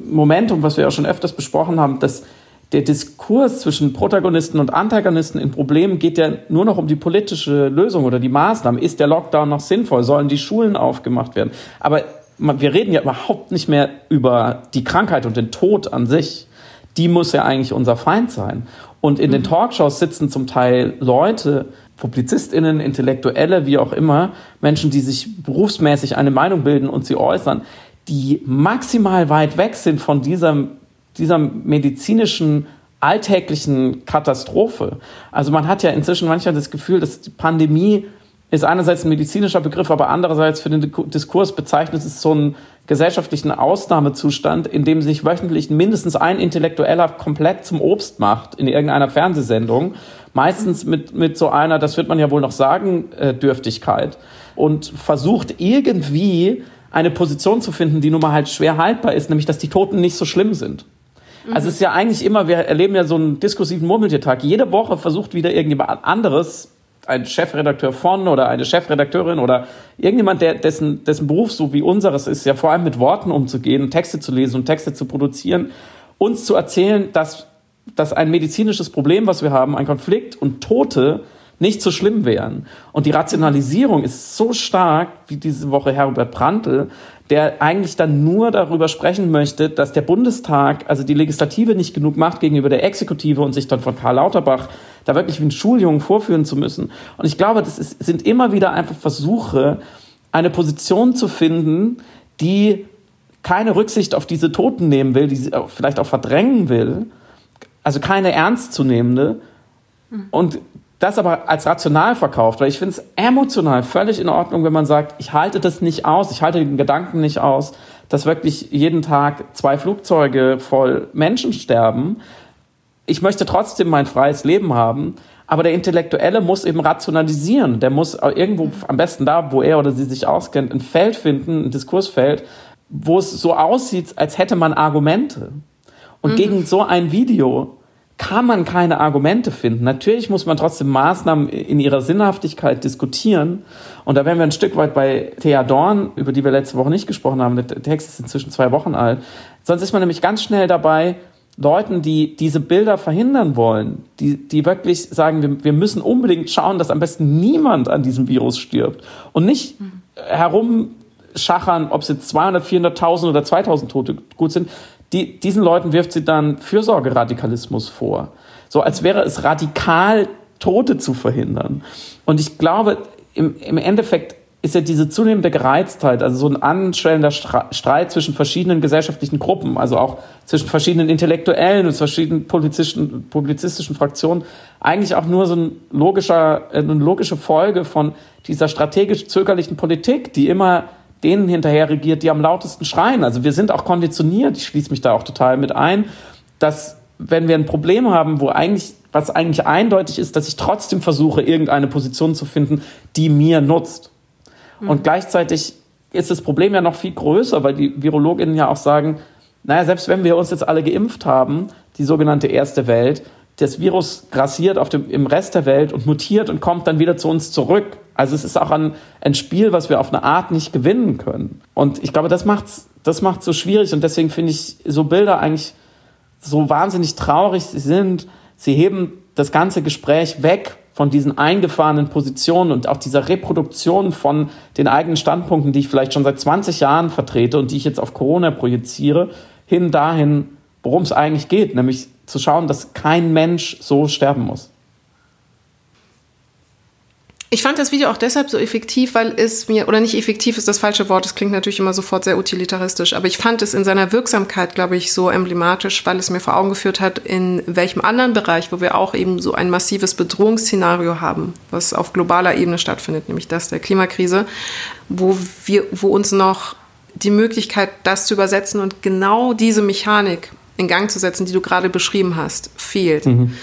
Momentum, was wir auch schon öfters besprochen haben, dass der Diskurs zwischen Protagonisten und Antagonisten in Problemen geht ja nur noch um die politische Lösung oder die Maßnahmen. Ist der Lockdown noch sinnvoll? Sollen die Schulen aufgemacht werden? Aber wir reden ja überhaupt nicht mehr über die Krankheit und den Tod an sich. Die muss ja eigentlich unser Feind sein. Und in den mhm. Talkshows sitzen zum Teil Leute, PublizistInnen, Intellektuelle, wie auch immer, Menschen, die sich berufsmäßig eine Meinung bilden und sie äußern, die maximal weit weg sind von diesem dieser medizinischen alltäglichen Katastrophe. Also man hat ja inzwischen manchmal das Gefühl, dass die Pandemie ist einerseits ein medizinischer Begriff, aber andererseits für den Diskurs bezeichnet es so einen gesellschaftlichen Ausnahmezustand, in dem sich wöchentlich mindestens ein Intellektueller komplett zum Obst macht in irgendeiner Fernsehsendung. Meistens mit, mit so einer, das wird man ja wohl noch sagen, äh, Dürftigkeit. Und versucht irgendwie eine Position zu finden, die nun mal halt schwer haltbar ist, nämlich dass die Toten nicht so schlimm sind. Also es ist ja eigentlich immer, wir erleben ja so einen diskursiven Murmeltiertag. Jede Woche versucht wieder irgendjemand anderes, ein Chefredakteur von oder eine Chefredakteurin oder irgendjemand, der, dessen, dessen Beruf so wie unseres ist, ja vor allem mit Worten umzugehen, Texte zu lesen und Texte zu produzieren, uns zu erzählen, dass, dass ein medizinisches Problem, was wir haben, ein Konflikt und Tote nicht so schlimm wären. Und die Rationalisierung ist so stark, wie diese Woche Herbert Prantl, der eigentlich dann nur darüber sprechen möchte, dass der Bundestag, also die Legislative nicht genug macht gegenüber der Exekutive und sich dann von Karl Lauterbach da wirklich wie ein Schuljungen vorführen zu müssen. Und ich glaube, das ist, sind immer wieder einfach Versuche, eine Position zu finden, die keine Rücksicht auf diese Toten nehmen will, die sie vielleicht auch verdrängen will, also keine ernstzunehmende. Und das aber als rational verkauft, weil ich finde es emotional völlig in Ordnung, wenn man sagt, ich halte das nicht aus, ich halte den Gedanken nicht aus, dass wirklich jeden Tag zwei Flugzeuge voll Menschen sterben. Ich möchte trotzdem mein freies Leben haben, aber der Intellektuelle muss eben rationalisieren. Der muss irgendwo, am besten da, wo er oder sie sich auskennt, ein Feld finden, ein Diskursfeld, wo es so aussieht, als hätte man Argumente. Und mhm. gegen so ein Video kann man keine Argumente finden. Natürlich muss man trotzdem Maßnahmen in ihrer Sinnhaftigkeit diskutieren. Und da wären wir ein Stück weit bei Thea Dorn, über die wir letzte Woche nicht gesprochen haben. Der Text ist inzwischen zwei Wochen alt. Sonst ist man nämlich ganz schnell dabei, Leuten, die diese Bilder verhindern wollen, die, die wirklich sagen, wir, wir müssen unbedingt schauen, dass am besten niemand an diesem Virus stirbt und nicht herumschachern, ob es jetzt 200, 400.000 oder 2.000 Tote gut sind. Die, diesen Leuten wirft sie dann Fürsorgeradikalismus vor. So als wäre es radikal, Tote zu verhindern. Und ich glaube, im, im Endeffekt ist ja diese zunehmende Gereiztheit, also so ein anschwellender Streit zwischen verschiedenen gesellschaftlichen Gruppen, also auch zwischen verschiedenen Intellektuellen und verschiedenen publizistischen, publizistischen Fraktionen, eigentlich auch nur so ein logischer, eine logische Folge von dieser strategisch zögerlichen Politik, die immer denen hinterher regiert, die am lautesten schreien. Also wir sind auch konditioniert, ich schließe mich da auch total mit ein, dass wenn wir ein Problem haben, wo eigentlich, was eigentlich eindeutig ist, dass ich trotzdem versuche, irgendeine Position zu finden, die mir nutzt. Mhm. Und gleichzeitig ist das Problem ja noch viel größer, weil die VirologInnen ja auch sagen, naja, selbst wenn wir uns jetzt alle geimpft haben, die sogenannte erste Welt, das Virus grassiert auf dem, im Rest der Welt und mutiert und kommt dann wieder zu uns zurück. Also es ist auch ein, ein Spiel, was wir auf eine Art nicht gewinnen können. Und ich glaube, das macht's, das macht's so schwierig und deswegen finde ich so Bilder eigentlich so wahnsinnig traurig sie sind. Sie heben das ganze Gespräch weg von diesen eingefahrenen Positionen und auch dieser Reproduktion von den eigenen Standpunkten, die ich vielleicht schon seit 20 Jahren vertrete und die ich jetzt auf Corona projiziere, hin dahin, worum es eigentlich geht, nämlich zu schauen, dass kein Mensch so sterben muss. Ich fand das Video auch deshalb so effektiv, weil es mir, oder nicht effektiv ist das falsche Wort, es klingt natürlich immer sofort sehr utilitaristisch, aber ich fand es in seiner Wirksamkeit, glaube ich, so emblematisch, weil es mir vor Augen geführt hat, in welchem anderen Bereich, wo wir auch eben so ein massives Bedrohungsszenario haben, was auf globaler Ebene stattfindet, nämlich das der Klimakrise, wo wir, wo uns noch die Möglichkeit, das zu übersetzen und genau diese Mechanik in Gang zu setzen, die du gerade beschrieben hast, fehlt. Mhm.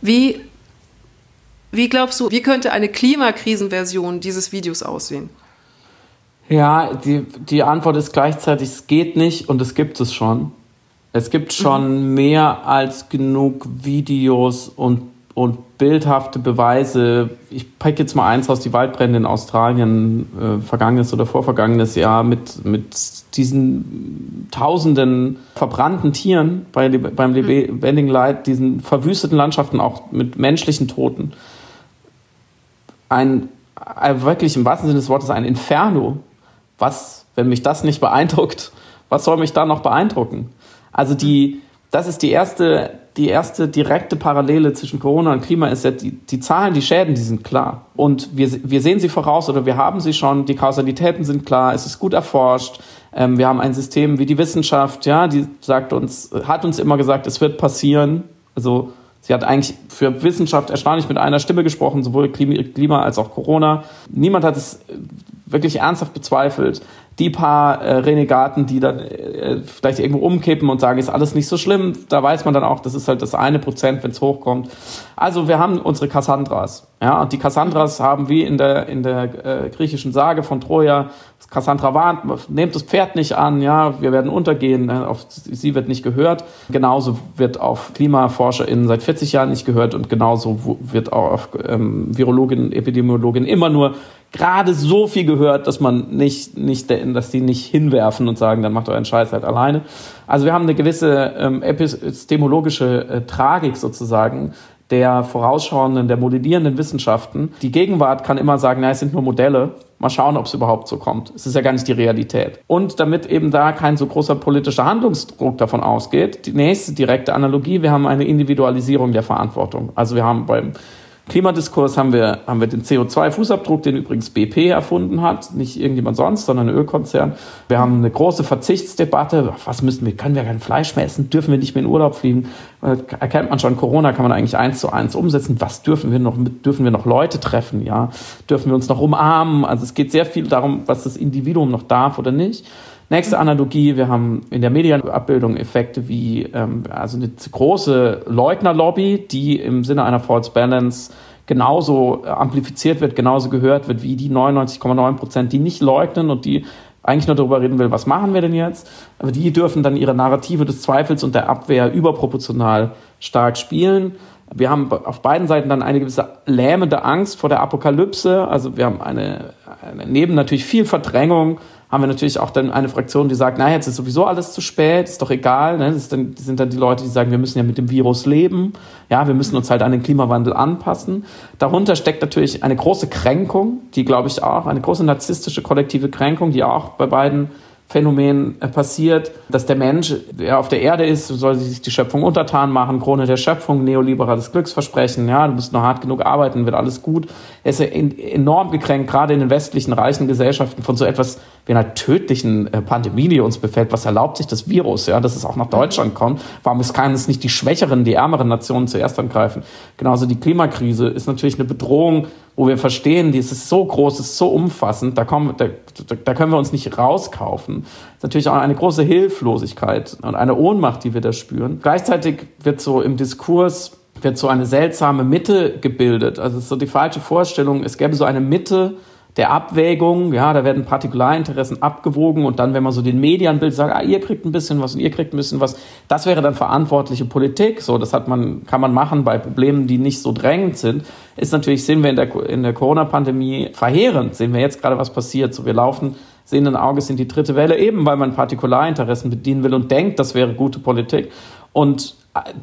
Wie wie glaubst du, wie könnte eine Klimakrisenversion dieses Videos aussehen? Ja, die, die Antwort ist gleichzeitig, es geht nicht und es gibt es schon. Es gibt schon mhm. mehr als genug Videos und, und bildhafte Beweise. Ich packe jetzt mal eins aus, die Waldbrände in Australien, äh, vergangenes oder vorvergangenes Jahr, mit, mit diesen tausenden verbrannten Tieren bei, beim mhm. lebendigen Leid, diesen verwüsteten Landschaften, auch mit menschlichen Toten ein, ein wirklich im wahrsten Sinne des Wortes ein Inferno. Was, wenn mich das nicht beeindruckt, was soll mich da noch beeindrucken? Also die, das ist die erste, die erste direkte Parallele zwischen Corona und Klima ist ja, die, die Zahlen, die Schäden, die sind klar. Und wir, wir sehen sie voraus oder wir haben sie schon, die Kausalitäten sind klar, es ist gut erforscht. Ähm, wir haben ein System wie die Wissenschaft, ja, die sagt uns, hat uns immer gesagt, es wird passieren. Also Sie hat eigentlich für Wissenschaft erstaunlich mit einer Stimme gesprochen, sowohl Klima als auch Corona. Niemand hat es wirklich ernsthaft bezweifelt. Die paar äh, Renegaten, die dann äh, vielleicht irgendwo umkippen und sagen, ist alles nicht so schlimm, da weiß man dann auch, das ist halt das eine Prozent, wenn es hochkommt. Also wir haben unsere Cassandras. Ja, und die Cassandras haben wie in der, in der äh, griechischen Sage von Troja, Cassandra warnt, nehmt das Pferd nicht an, ja, wir werden untergehen, ne, auf sie wird nicht gehört. Genauso wird auf KlimaforscherInnen seit 40 Jahren nicht gehört und genauso wird auch auf ähm, Virologinnen, Epidemiologinnen immer nur gerade so viel gehört, dass man nicht, nicht, dass die nicht hinwerfen und sagen, dann macht euren Scheiß halt alleine. Also wir haben eine gewisse ähm, epistemologische äh, Tragik sozusagen der vorausschauenden, der modellierenden Wissenschaften. Die Gegenwart kann immer sagen, na, es sind nur Modelle. Mal schauen, ob es überhaupt so kommt. Es ist ja gar nicht die Realität. Und damit eben da kein so großer politischer Handlungsdruck davon ausgeht, die nächste direkte Analogie, wir haben eine Individualisierung der Verantwortung. Also wir haben beim Klimadiskurs haben wir, haben wir den CO2-Fußabdruck, den übrigens BP erfunden hat, nicht irgendjemand sonst, sondern ein Ölkonzern. Wir haben eine große Verzichtsdebatte. Was müssen wir? Können wir kein Fleisch mehr essen? Dürfen wir nicht mehr in Urlaub fliegen? Äh, erkennt man schon, Corona kann man eigentlich eins zu eins umsetzen. Was dürfen wir noch? Dürfen wir noch Leute treffen? Ja, dürfen wir uns noch umarmen? Also es geht sehr viel darum, was das Individuum noch darf oder nicht. Nächste Analogie, wir haben in der Medienabbildung Effekte wie ähm, also eine große Leugnerlobby, die im Sinne einer False Balance genauso amplifiziert wird, genauso gehört wird wie die 99,9 Prozent, die nicht leugnen und die eigentlich nur darüber reden will, was machen wir denn jetzt? Aber die dürfen dann ihre Narrative des Zweifels und der Abwehr überproportional stark spielen. Wir haben auf beiden Seiten dann eine gewisse lähmende Angst vor der Apokalypse. Also wir haben eine, eine neben natürlich viel Verdrängung, haben wir natürlich auch dann eine Fraktion, die sagt, na, jetzt ist sowieso alles zu spät, ist doch egal. Ne? Das, dann, das sind dann die Leute, die sagen, wir müssen ja mit dem Virus leben. Ja, wir müssen uns halt an den Klimawandel anpassen. Darunter steckt natürlich eine große Kränkung, die, glaube ich, auch, eine große narzisstische kollektive Kränkung, die auch bei beiden Phänomen äh, passiert, dass der Mensch, der auf der Erde ist, soll sich die Schöpfung untertan machen, Krone der Schöpfung, neoliberales Glücksversprechen, ja, du musst nur hart genug arbeiten, wird alles gut. Er ist enorm gekränkt, gerade in den westlichen reichen Gesellschaften von so etwas wie einer tödlichen äh, Pandemie, die uns befällt. Was erlaubt sich das Virus, ja, dass es auch nach Deutschland kommt? Warum ist kann es nicht die schwächeren, die ärmeren Nationen zuerst angreifen? Genauso die Klimakrise ist natürlich eine Bedrohung wo wir verstehen, die ist so groß, ist so umfassend, da, kommen, da, da können wir uns nicht rauskaufen. Das ist natürlich auch eine große Hilflosigkeit und eine Ohnmacht, die wir da spüren. Gleichzeitig wird so im Diskurs wird so eine seltsame Mitte gebildet. Also es ist so die falsche Vorstellung, es gäbe so eine Mitte, der Abwägung, ja, da werden Partikularinteressen abgewogen und dann, wenn man so den Medienbild sagt, ah, ihr kriegt ein bisschen was und ihr kriegt ein bisschen was, das wäre dann verantwortliche Politik. So, das hat man, kann man machen bei Problemen, die nicht so drängend sind. Ist natürlich, sehen wir in der, in der Corona-Pandemie verheerend, sehen wir jetzt gerade, was passiert. So, wir laufen sehenden Auges in die dritte Welle, eben weil man Partikularinteressen bedienen will und denkt, das wäre gute Politik. Und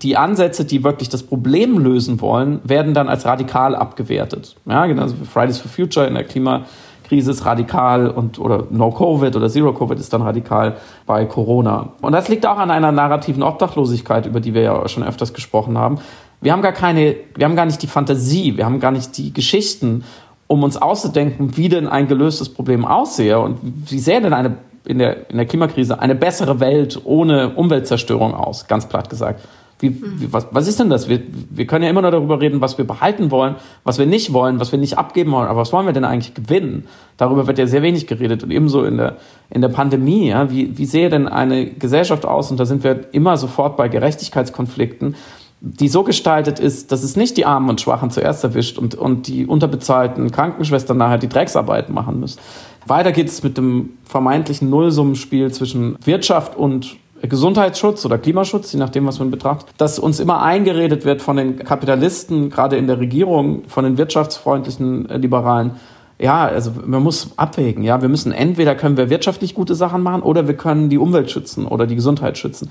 die Ansätze, die wirklich das Problem lösen wollen, werden dann als radikal abgewertet. Ja, genauso wie Fridays for Future in der Klimakrise ist radikal und oder No Covid oder Zero Covid ist dann radikal bei Corona. Und das liegt auch an einer narrativen Obdachlosigkeit, über die wir ja schon öfters gesprochen haben. Wir haben gar keine, wir haben gar nicht die Fantasie, wir haben gar nicht die Geschichten, um uns auszudenken, wie denn ein gelöstes Problem aussehe und wie sähe denn eine in der, in der Klimakrise eine bessere Welt ohne Umweltzerstörung aus, ganz platt gesagt. Wie, wie, was, was ist denn das? Wir, wir können ja immer nur darüber reden, was wir behalten wollen, was wir nicht wollen, was wir nicht abgeben wollen. Aber was wollen wir denn eigentlich gewinnen? Darüber wird ja sehr wenig geredet. Und ebenso in der, in der Pandemie. Ja, wie, wie sehe denn eine Gesellschaft aus? Und da sind wir immer sofort bei Gerechtigkeitskonflikten, die so gestaltet ist, dass es nicht die Armen und Schwachen zuerst erwischt und, und die unterbezahlten Krankenschwestern nachher die Drecksarbeit machen müssen. Weiter geht es mit dem vermeintlichen Nullsummenspiel zwischen Wirtschaft und Gesundheitsschutz oder Klimaschutz, je nachdem, was man betrachtet, dass uns immer eingeredet wird von den Kapitalisten, gerade in der Regierung, von den wirtschaftsfreundlichen äh, Liberalen, ja, also man muss abwägen, ja, wir müssen entweder können wir wirtschaftlich gute Sachen machen oder wir können die Umwelt schützen oder die Gesundheit schützen.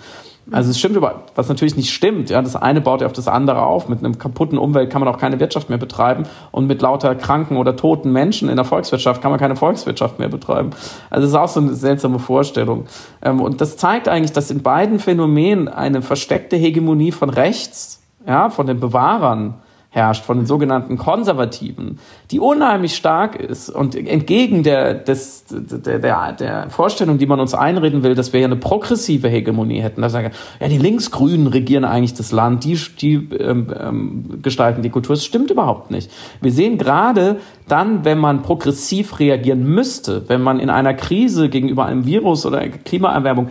Also es stimmt aber, was natürlich nicht stimmt, ja, das eine baut ja auf das andere auf. Mit einem kaputten Umwelt kann man auch keine Wirtschaft mehr betreiben und mit lauter kranken oder toten Menschen in der Volkswirtschaft kann man keine Volkswirtschaft mehr betreiben. Also das ist auch so eine seltsame Vorstellung. Ähm, und das zeigt eigentlich, dass in beiden Phänomenen eine versteckte Hegemonie von rechts, ja, von den Bewahrern herrscht, von den sogenannten Konservativen, die unheimlich stark ist und entgegen der, des, der, der, der Vorstellung, die man uns einreden will, dass wir ja eine progressive Hegemonie hätten. Da sagen, ja, die Linksgrünen regieren eigentlich das Land, die, die ähm, ähm, gestalten die Kultur. Das stimmt überhaupt nicht. Wir sehen gerade dann, wenn man progressiv reagieren müsste, wenn man in einer Krise gegenüber einem Virus oder Klimaerwärmung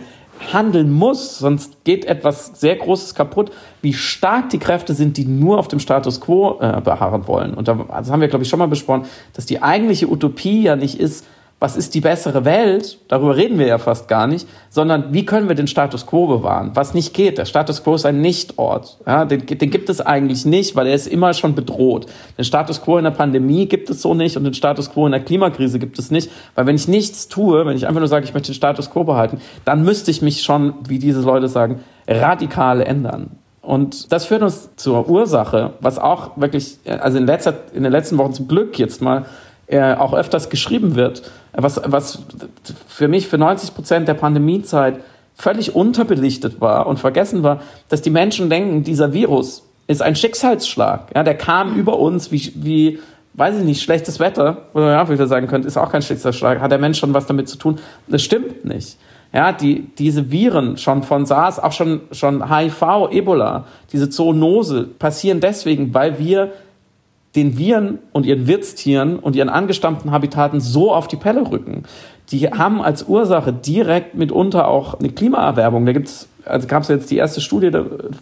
handeln muss, sonst geht etwas sehr Großes kaputt, wie stark die Kräfte sind, die nur auf dem Status quo äh, beharren wollen. Und da, das haben wir, glaube ich, schon mal besprochen, dass die eigentliche Utopie ja nicht ist, was ist die bessere Welt, darüber reden wir ja fast gar nicht, sondern wie können wir den Status quo bewahren, was nicht geht. Der Status quo ist ein Nichtort. Ja, den, den gibt es eigentlich nicht, weil er ist immer schon bedroht. Den Status quo in der Pandemie gibt es so nicht und den Status quo in der Klimakrise gibt es nicht, weil wenn ich nichts tue, wenn ich einfach nur sage, ich möchte den Status quo behalten, dann müsste ich mich schon, wie diese Leute sagen, radikal ändern. Und das führt uns zur Ursache, was auch wirklich, also in, letzter, in den letzten Wochen zum Glück jetzt mal äh, auch öfters geschrieben wird, was, was für mich für 90 Prozent der Pandemiezeit völlig unterbelichtet war und vergessen war, dass die Menschen denken, dieser Virus ist ein Schicksalsschlag. Ja, der kam über uns wie, wie weiß ich nicht, schlechtes Wetter, oder ja, wie wir sagen können, ist auch kein Schicksalsschlag. Hat der Mensch schon was damit zu tun? Das stimmt nicht. Ja, die, diese Viren schon von SARS, auch schon, schon HIV, Ebola, diese Zoonose passieren deswegen, weil wir den Viren und ihren Wirtstieren und ihren angestammten Habitaten so auf die Pelle rücken. Die haben als Ursache direkt mitunter auch eine Klimaerwerbung. Da gibt's also gab es jetzt die erste Studie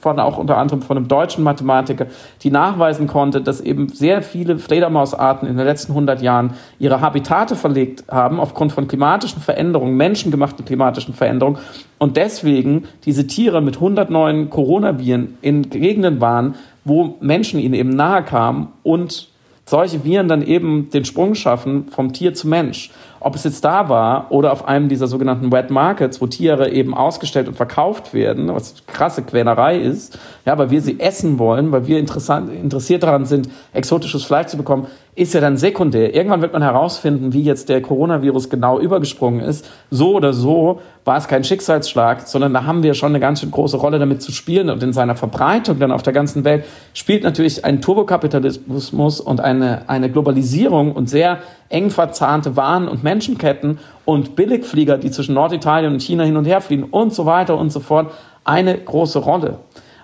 von auch unter anderem von einem deutschen Mathematiker, die nachweisen konnte, dass eben sehr viele Fledermausarten in den letzten 100 Jahren ihre Habitate verlegt haben aufgrund von klimatischen Veränderungen, menschengemachten klimatischen Veränderungen und deswegen diese Tiere mit 100 neuen Coronaviren in Gegenden waren, wo Menschen ihnen eben nahe kamen und solche Viren dann eben den Sprung schaffen vom Tier zu Mensch. Ob es jetzt da war oder auf einem dieser sogenannten Wet Markets, wo Tiere eben ausgestellt und verkauft werden, was krasse Quälerei ist, ja, weil wir sie essen wollen, weil wir interessant, interessiert daran sind, exotisches Fleisch zu bekommen, ist ja dann sekundär. Irgendwann wird man herausfinden, wie jetzt der Coronavirus genau übergesprungen ist. So oder so war es kein Schicksalsschlag, sondern da haben wir schon eine ganz schön große Rolle damit zu spielen. Und in seiner Verbreitung dann auf der ganzen Welt spielt natürlich ein Turbokapitalismus und eine, eine Globalisierung und sehr eng verzahnte Waren- und Menschenketten und Billigflieger, die zwischen Norditalien und China hin und her fliegen und so weiter und so fort, eine große Rolle.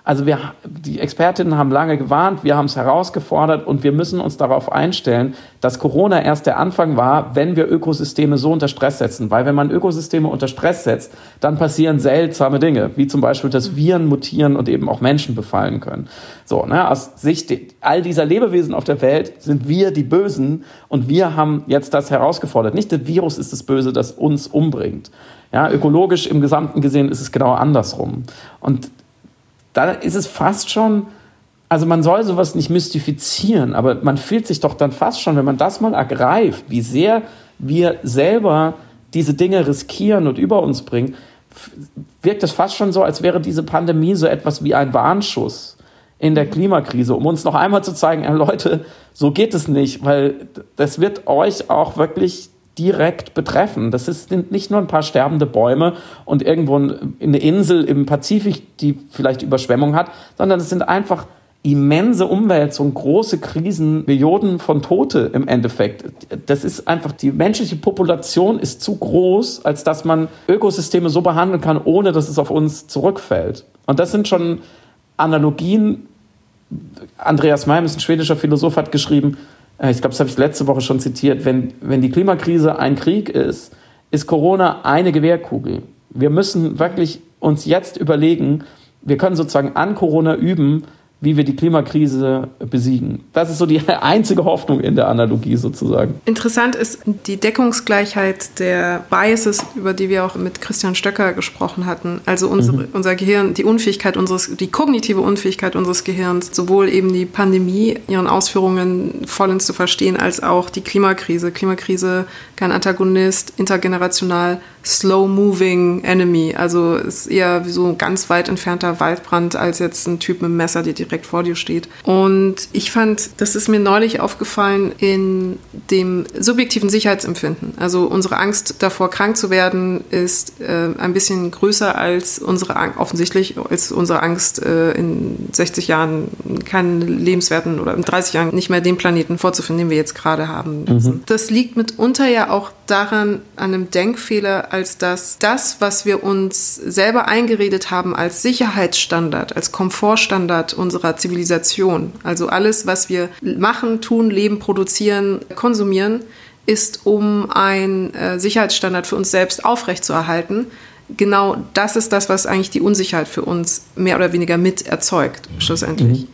Also wir, die Expertinnen haben lange gewarnt, wir haben es herausgefordert und wir müssen uns darauf einstellen, dass Corona erst der Anfang war, wenn wir Ökosysteme so unter Stress setzen. Weil wenn man Ökosysteme unter Stress setzt, dann passieren seltsame Dinge, wie zum Beispiel, dass Viren mutieren und eben auch Menschen befallen können. So, ne, aus Sicht all dieser Lebewesen auf der Welt sind wir die Bösen und wir haben jetzt das herausgefordert. Nicht das Virus ist das Böse, das uns umbringt. Ja, ökologisch im Gesamten gesehen ist es genau andersrum. Und da ist es fast schon, also man soll sowas nicht mystifizieren, aber man fühlt sich doch dann fast schon, wenn man das mal ergreift, wie sehr wir selber diese Dinge riskieren und über uns bringen, wirkt es fast schon so, als wäre diese Pandemie so etwas wie ein Warnschuss in der Klimakrise, um uns noch einmal zu zeigen, Leute, so geht es nicht, weil das wird euch auch wirklich direkt betreffen. Das sind nicht nur ein paar sterbende Bäume und irgendwo eine Insel im Pazifik, die vielleicht Überschwemmung hat, sondern es sind einfach immense Umwälzungen, große Krisen, Millionen von Tote im Endeffekt. Das ist einfach, die menschliche Population ist zu groß, als dass man Ökosysteme so behandeln kann, ohne dass es auf uns zurückfällt. Und das sind schon Analogien. Andreas Malm ist ein schwedischer Philosoph, hat geschrieben, ich glaube, das habe ich letzte Woche schon zitiert, wenn, wenn die Klimakrise ein Krieg ist, ist Corona eine Gewehrkugel. Wir müssen wirklich uns jetzt überlegen, wir können sozusagen an Corona üben, wie wir die Klimakrise besiegen. Das ist so die einzige Hoffnung in der Analogie sozusagen. Interessant ist die Deckungsgleichheit der Biases, über die wir auch mit Christian Stöcker gesprochen hatten. Also unsere, mhm. unser Gehirn, die Unfähigkeit unseres, die kognitive Unfähigkeit unseres Gehirns, sowohl eben die Pandemie, ihren Ausführungen vollends zu verstehen, als auch die Klimakrise. Klimakrise, kein Antagonist, intergenerational, slow-moving enemy. Also ist eher wie so ein ganz weit entfernter Waldbrand als jetzt ein Typ mit einem Messer, der direkt vor dir steht. Und ich fand, das ist mir neulich aufgefallen in dem subjektiven Sicherheitsempfinden. Also unsere Angst davor, krank zu werden, ist äh, ein bisschen größer als unsere Angst, offensichtlich als unsere Angst, äh, in 60 Jahren keinen lebenswerten oder in 30 Jahren nicht mehr den Planeten vorzufinden, den wir jetzt gerade haben. Mhm. Das liegt mitunter ja auch daran, an einem Denkfehler, als dass das, was wir uns selber eingeredet haben als Sicherheitsstandard, als Komfortstandard unserer Zivilisation, also alles, was wir machen, tun, leben, produzieren, konsumieren, ist, um einen äh, Sicherheitsstandard für uns selbst aufrechtzuerhalten. Genau das ist das, was eigentlich die Unsicherheit für uns mehr oder weniger mit erzeugt, schlussendlich. Mhm.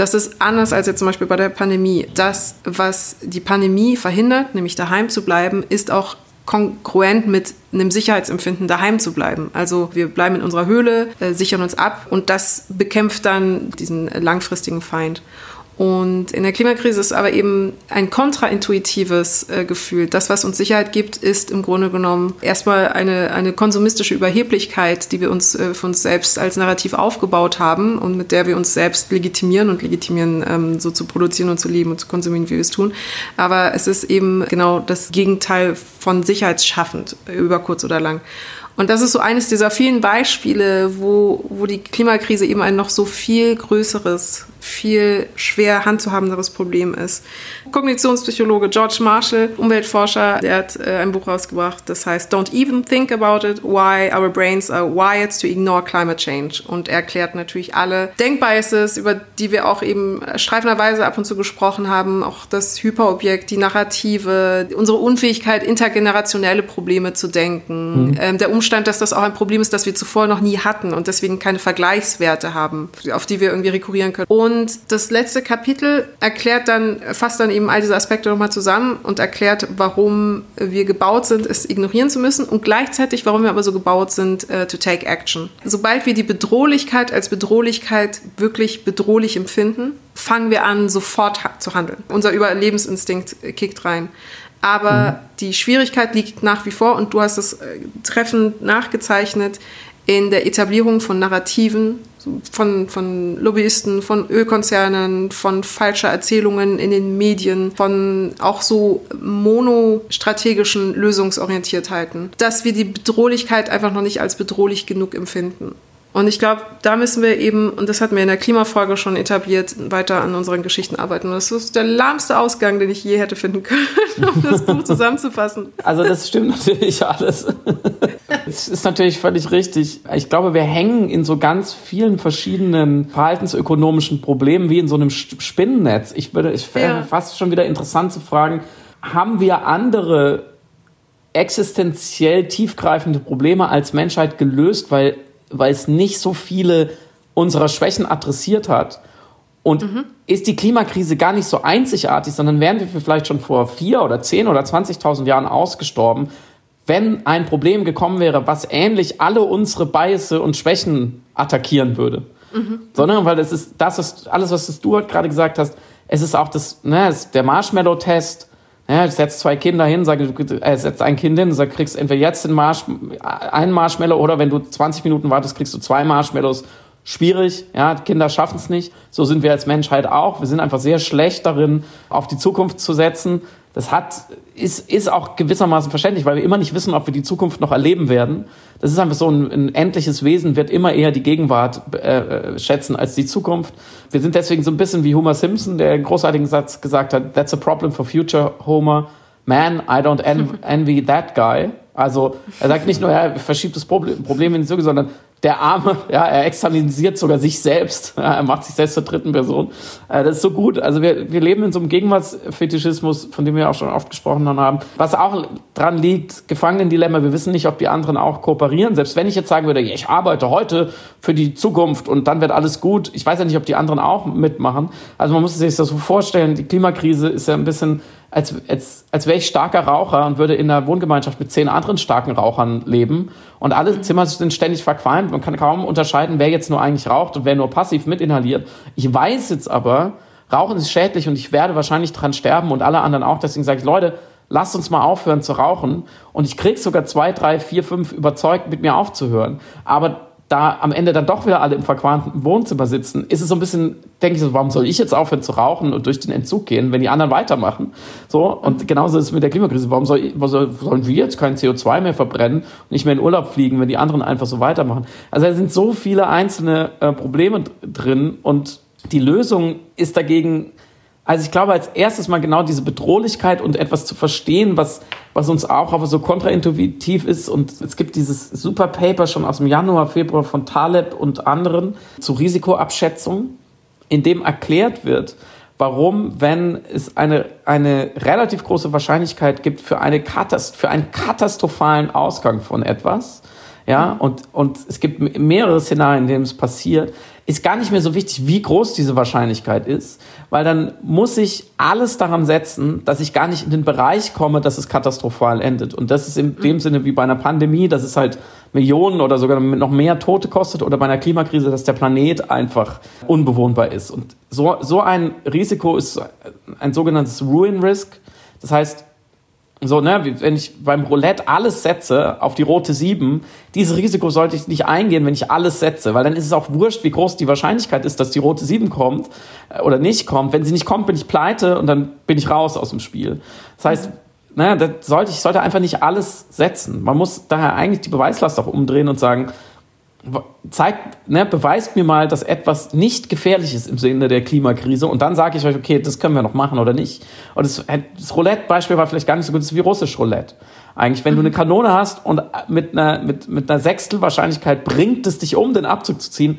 Das ist anders als jetzt zum Beispiel bei der Pandemie. Das, was die Pandemie verhindert, nämlich daheim zu bleiben, ist auch kongruent mit einem Sicherheitsempfinden daheim zu bleiben. Also wir bleiben in unserer Höhle, äh, sichern uns ab und das bekämpft dann diesen langfristigen Feind. Und in der Klimakrise ist aber eben ein kontraintuitives äh, Gefühl. Das, was uns Sicherheit gibt, ist im Grunde genommen erstmal eine, eine konsumistische Überheblichkeit, die wir uns äh, für uns selbst als Narrativ aufgebaut haben und mit der wir uns selbst legitimieren und legitimieren, ähm, so zu produzieren und zu leben und zu konsumieren, wie wir es tun. Aber es ist eben genau das Gegenteil von sicherheitsschaffend, über kurz oder lang. Und das ist so eines dieser vielen Beispiele, wo, wo die Klimakrise eben ein noch so viel größeres viel schwer handzuhabenderes Problem ist. Kognitionspsychologe George Marshall, Umweltforscher, der hat äh, ein Buch rausgebracht, das heißt Don't Even Think About It, Why Our Brains Are Wired to Ignore Climate Change. Und er erklärt natürlich alle Denkbiases, über die wir auch eben streifenderweise ab und zu gesprochen haben, auch das Hyperobjekt, die Narrative, unsere Unfähigkeit, intergenerationelle Probleme zu denken, mhm. ähm, der Umstand, dass das auch ein Problem ist, das wir zuvor noch nie hatten und deswegen keine Vergleichswerte haben, auf die wir irgendwie rekurrieren können. Und und das letzte Kapitel erklärt dann, fasst dann eben all diese Aspekte nochmal zusammen und erklärt, warum wir gebaut sind, es ignorieren zu müssen und gleichzeitig, warum wir aber so gebaut sind, uh, to take action. Sobald wir die Bedrohlichkeit als Bedrohlichkeit wirklich bedrohlich empfinden, fangen wir an, sofort zu handeln. Unser Überlebensinstinkt kickt rein. Aber mhm. die Schwierigkeit liegt nach wie vor, und du hast es äh, treffend nachgezeichnet, in der Etablierung von Narrativen, von, von Lobbyisten, von Ölkonzernen, von falscher Erzählungen in den Medien, von auch so monostrategischen Lösungsorientiertheiten, dass wir die Bedrohlichkeit einfach noch nicht als bedrohlich genug empfinden. Und ich glaube, da müssen wir eben, und das hatten wir in der Klimafolge schon etabliert, weiter an unseren Geschichten arbeiten. Und das ist der lahmste Ausgang, den ich je hätte finden können, um das Buch zusammenzufassen. Also das stimmt natürlich alles. Das ist natürlich völlig richtig. Ich glaube, wir hängen in so ganz vielen verschiedenen verhaltensökonomischen Problemen wie in so einem Spinnennetz. Ich würde, ich ja. fast schon wieder interessant zu fragen, haben wir andere existenziell tiefgreifende Probleme als Menschheit gelöst, weil weil es nicht so viele unserer Schwächen adressiert hat. Und mhm. ist die Klimakrise gar nicht so einzigartig, sondern wären wir vielleicht schon vor vier oder zehn oder 20.000 Jahren ausgestorben, wenn ein Problem gekommen wäre, was ähnlich alle unsere Biases und Schwächen attackieren würde. Mhm. Sondern weil es ist, das ist alles, was du gerade gesagt hast, es ist auch das, ne, der Marshmallow-Test, ja, ich setze zwei Kinder hin, sage, äh, setz ein Kind hin, sag, kriegst entweder jetzt den Marsch, einen Marshmallow oder wenn du 20 Minuten wartest, kriegst du zwei Marshmallows. Schwierig, ja, Kinder schaffen es nicht. So sind wir als Menschheit auch. Wir sind einfach sehr schlecht darin, auf die Zukunft zu setzen. Das hat, ist, ist auch gewissermaßen verständlich, weil wir immer nicht wissen, ob wir die Zukunft noch erleben werden. Das ist einfach so ein, ein endliches Wesen, wird immer eher die Gegenwart äh, äh, schätzen als die Zukunft. Wir sind deswegen so ein bisschen wie Homer Simpson, der einen großartigen Satz gesagt hat, that's a problem for future Homer. Man, I don't envy that guy. Also er sagt nicht nur, er verschiebt das Problem, Problem in die Zukunft, sondern der Arme, ja, er externalisiert sogar sich selbst. Ja, er macht sich selbst zur dritten Person. Äh, das ist so gut. Also wir, wir leben in so einem Gegenwartsfetischismus, von dem wir auch schon oft gesprochen haben. Was auch dran liegt, Gefangenendilemma. Wir wissen nicht, ob die anderen auch kooperieren. Selbst wenn ich jetzt sagen würde, ich arbeite heute für die Zukunft und dann wird alles gut. Ich weiß ja nicht, ob die anderen auch mitmachen. Also man muss sich das so vorstellen. Die Klimakrise ist ja ein bisschen als, als, als wäre ich starker Raucher und würde in einer Wohngemeinschaft mit zehn anderen starken Rauchern leben. Und alle Zimmer sind ständig verqualmt. Man kann kaum unterscheiden, wer jetzt nur eigentlich raucht und wer nur passiv mitinhaliert. Ich weiß jetzt aber, Rauchen ist schädlich und ich werde wahrscheinlich dran sterben und alle anderen auch. Deswegen sage ich, Leute, lasst uns mal aufhören zu rauchen. Und ich krieg sogar zwei, drei, vier, fünf überzeugt, mit mir aufzuhören. Aber da am Ende dann doch wieder alle im verqualmten Wohnzimmer sitzen, ist es so ein bisschen, denke ich so, warum soll ich jetzt aufhören zu rauchen und durch den Entzug gehen, wenn die anderen weitermachen? So, und genauso ist es mit der Klimakrise. Warum soll, warum sollen wir jetzt kein CO2 mehr verbrennen und nicht mehr in Urlaub fliegen, wenn die anderen einfach so weitermachen? Also da sind so viele einzelne äh, Probleme drin und die Lösung ist dagegen also ich glaube, als erstes mal genau diese Bedrohlichkeit und etwas zu verstehen, was, was uns auch aber so kontraintuitiv ist. Und es gibt dieses super Paper schon aus dem Januar, Februar von Taleb und anderen zu Risikoabschätzung, in dem erklärt wird, warum, wenn es eine, eine relativ große Wahrscheinlichkeit gibt für, eine Katast für einen katastrophalen Ausgang von etwas, ja, und, und es gibt mehrere Szenarien, in denen es passiert, ist gar nicht mehr so wichtig, wie groß diese Wahrscheinlichkeit ist, weil dann muss ich alles daran setzen, dass ich gar nicht in den Bereich komme, dass es katastrophal endet. Und das ist in dem Sinne wie bei einer Pandemie, dass es halt Millionen oder sogar noch mehr Tote kostet oder bei einer Klimakrise, dass der Planet einfach unbewohnbar ist. Und so, so ein Risiko ist ein sogenanntes Ruin Risk. Das heißt, so, ne, wenn ich beim Roulette alles setze auf die rote 7, dieses Risiko sollte ich nicht eingehen, wenn ich alles setze, weil dann ist es auch wurscht, wie groß die Wahrscheinlichkeit ist, dass die rote 7 kommt äh, oder nicht kommt. Wenn sie nicht kommt, bin ich pleite und dann bin ich raus aus dem Spiel. Das heißt, naja, das sollte, ich sollte einfach nicht alles setzen. Man muss daher eigentlich die Beweislast auch umdrehen und sagen, zeigt, ne, beweist mir mal, dass etwas nicht gefährlich ist im Sinne der Klimakrise und dann sage ich euch, okay, das können wir noch machen oder nicht. Und das, das Roulette-Beispiel war vielleicht gar nicht so gut, wie russisch Roulette. Eigentlich, wenn du eine Kanone hast und mit einer, mit, mit einer Sechstelwahrscheinlichkeit bringt es dich um, den Abzug zu ziehen,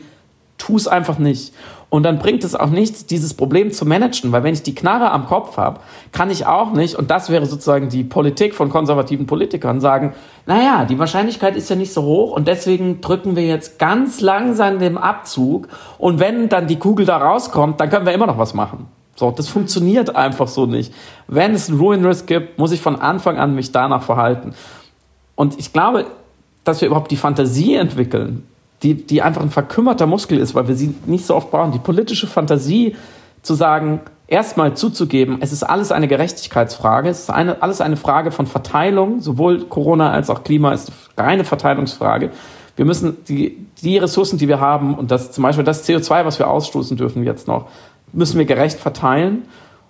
tu es einfach nicht. Und dann bringt es auch nichts, dieses Problem zu managen, weil wenn ich die Knarre am Kopf habe, kann ich auch nicht, und das wäre sozusagen die Politik von konservativen Politikern, sagen, naja, die Wahrscheinlichkeit ist ja nicht so hoch und deswegen drücken wir jetzt ganz langsam den Abzug und wenn dann die Kugel da rauskommt, dann können wir immer noch was machen. So, das funktioniert einfach so nicht. Wenn es einen Ruin Risk gibt, muss ich von Anfang an mich danach verhalten. Und ich glaube, dass wir überhaupt die Fantasie entwickeln, die, die einfach ein verkümmerter Muskel ist, weil wir sie nicht so oft brauchen. Die politische Fantasie zu sagen, erstmal zuzugeben, es ist alles eine Gerechtigkeitsfrage, es ist eine, alles eine Frage von Verteilung, sowohl Corona als auch Klima ist eine reine Verteilungsfrage. Wir müssen die, die Ressourcen, die wir haben, und das zum Beispiel das CO2, was wir ausstoßen dürfen jetzt noch, müssen wir gerecht verteilen.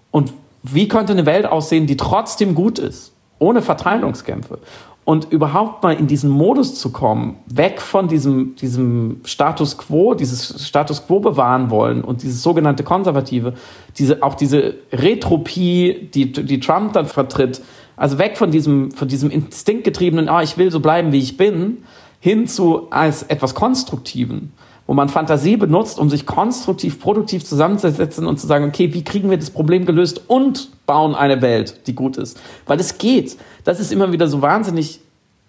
Und wie könnte eine Welt aussehen, die trotzdem gut ist, ohne Verteilungskämpfe? Und überhaupt mal in diesen Modus zu kommen, weg von diesem, diesem Status quo, dieses Status quo bewahren wollen und dieses sogenannte Konservative, diese, auch diese Retropie, die, die Trump dann vertritt, also weg von diesem, von diesem instinktgetriebenen, ah, ich will so bleiben, wie ich bin, hin zu als etwas Konstruktiven, wo man Fantasie benutzt, um sich konstruktiv, produktiv zusammenzusetzen und zu sagen, okay, wie kriegen wir das Problem gelöst und bauen eine Welt, die gut ist. Weil es geht das ist immer wieder so wahnsinnig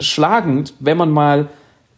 schlagend, wenn man mal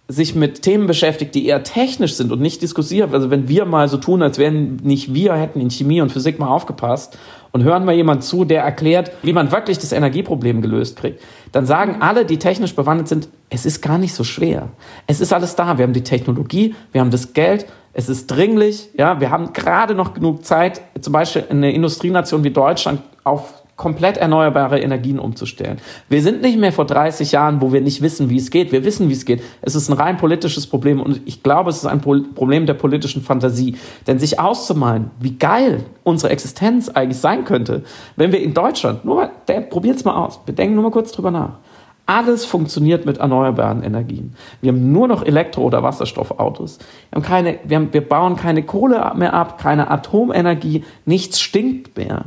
sich mit Themen beschäftigt, die eher technisch sind und nicht diskursiv. Also wenn wir mal so tun, als wären nicht wir hätten in Chemie und Physik mal aufgepasst und hören mal jemand zu, der erklärt, wie man wirklich das Energieproblem gelöst kriegt, dann sagen alle, die technisch bewandert sind, es ist gar nicht so schwer. Es ist alles da. Wir haben die Technologie, wir haben das Geld, es ist dringlich. Ja, wir haben gerade noch genug Zeit, zum Beispiel eine Industrienation wie Deutschland auf komplett erneuerbare Energien umzustellen. Wir sind nicht mehr vor 30 Jahren, wo wir nicht wissen, wie es geht. Wir wissen, wie es geht. Es ist ein rein politisches Problem und ich glaube, es ist ein Problem der politischen Fantasie. Denn sich auszumalen, wie geil unsere Existenz eigentlich sein könnte, wenn wir in Deutschland, nur mal, probiert's mal aus, wir denken nur mal kurz drüber nach. Alles funktioniert mit erneuerbaren Energien. Wir haben nur noch Elektro- oder Wasserstoffautos. Wir, haben keine, wir, haben, wir bauen keine Kohle mehr ab, keine Atomenergie, nichts stinkt mehr.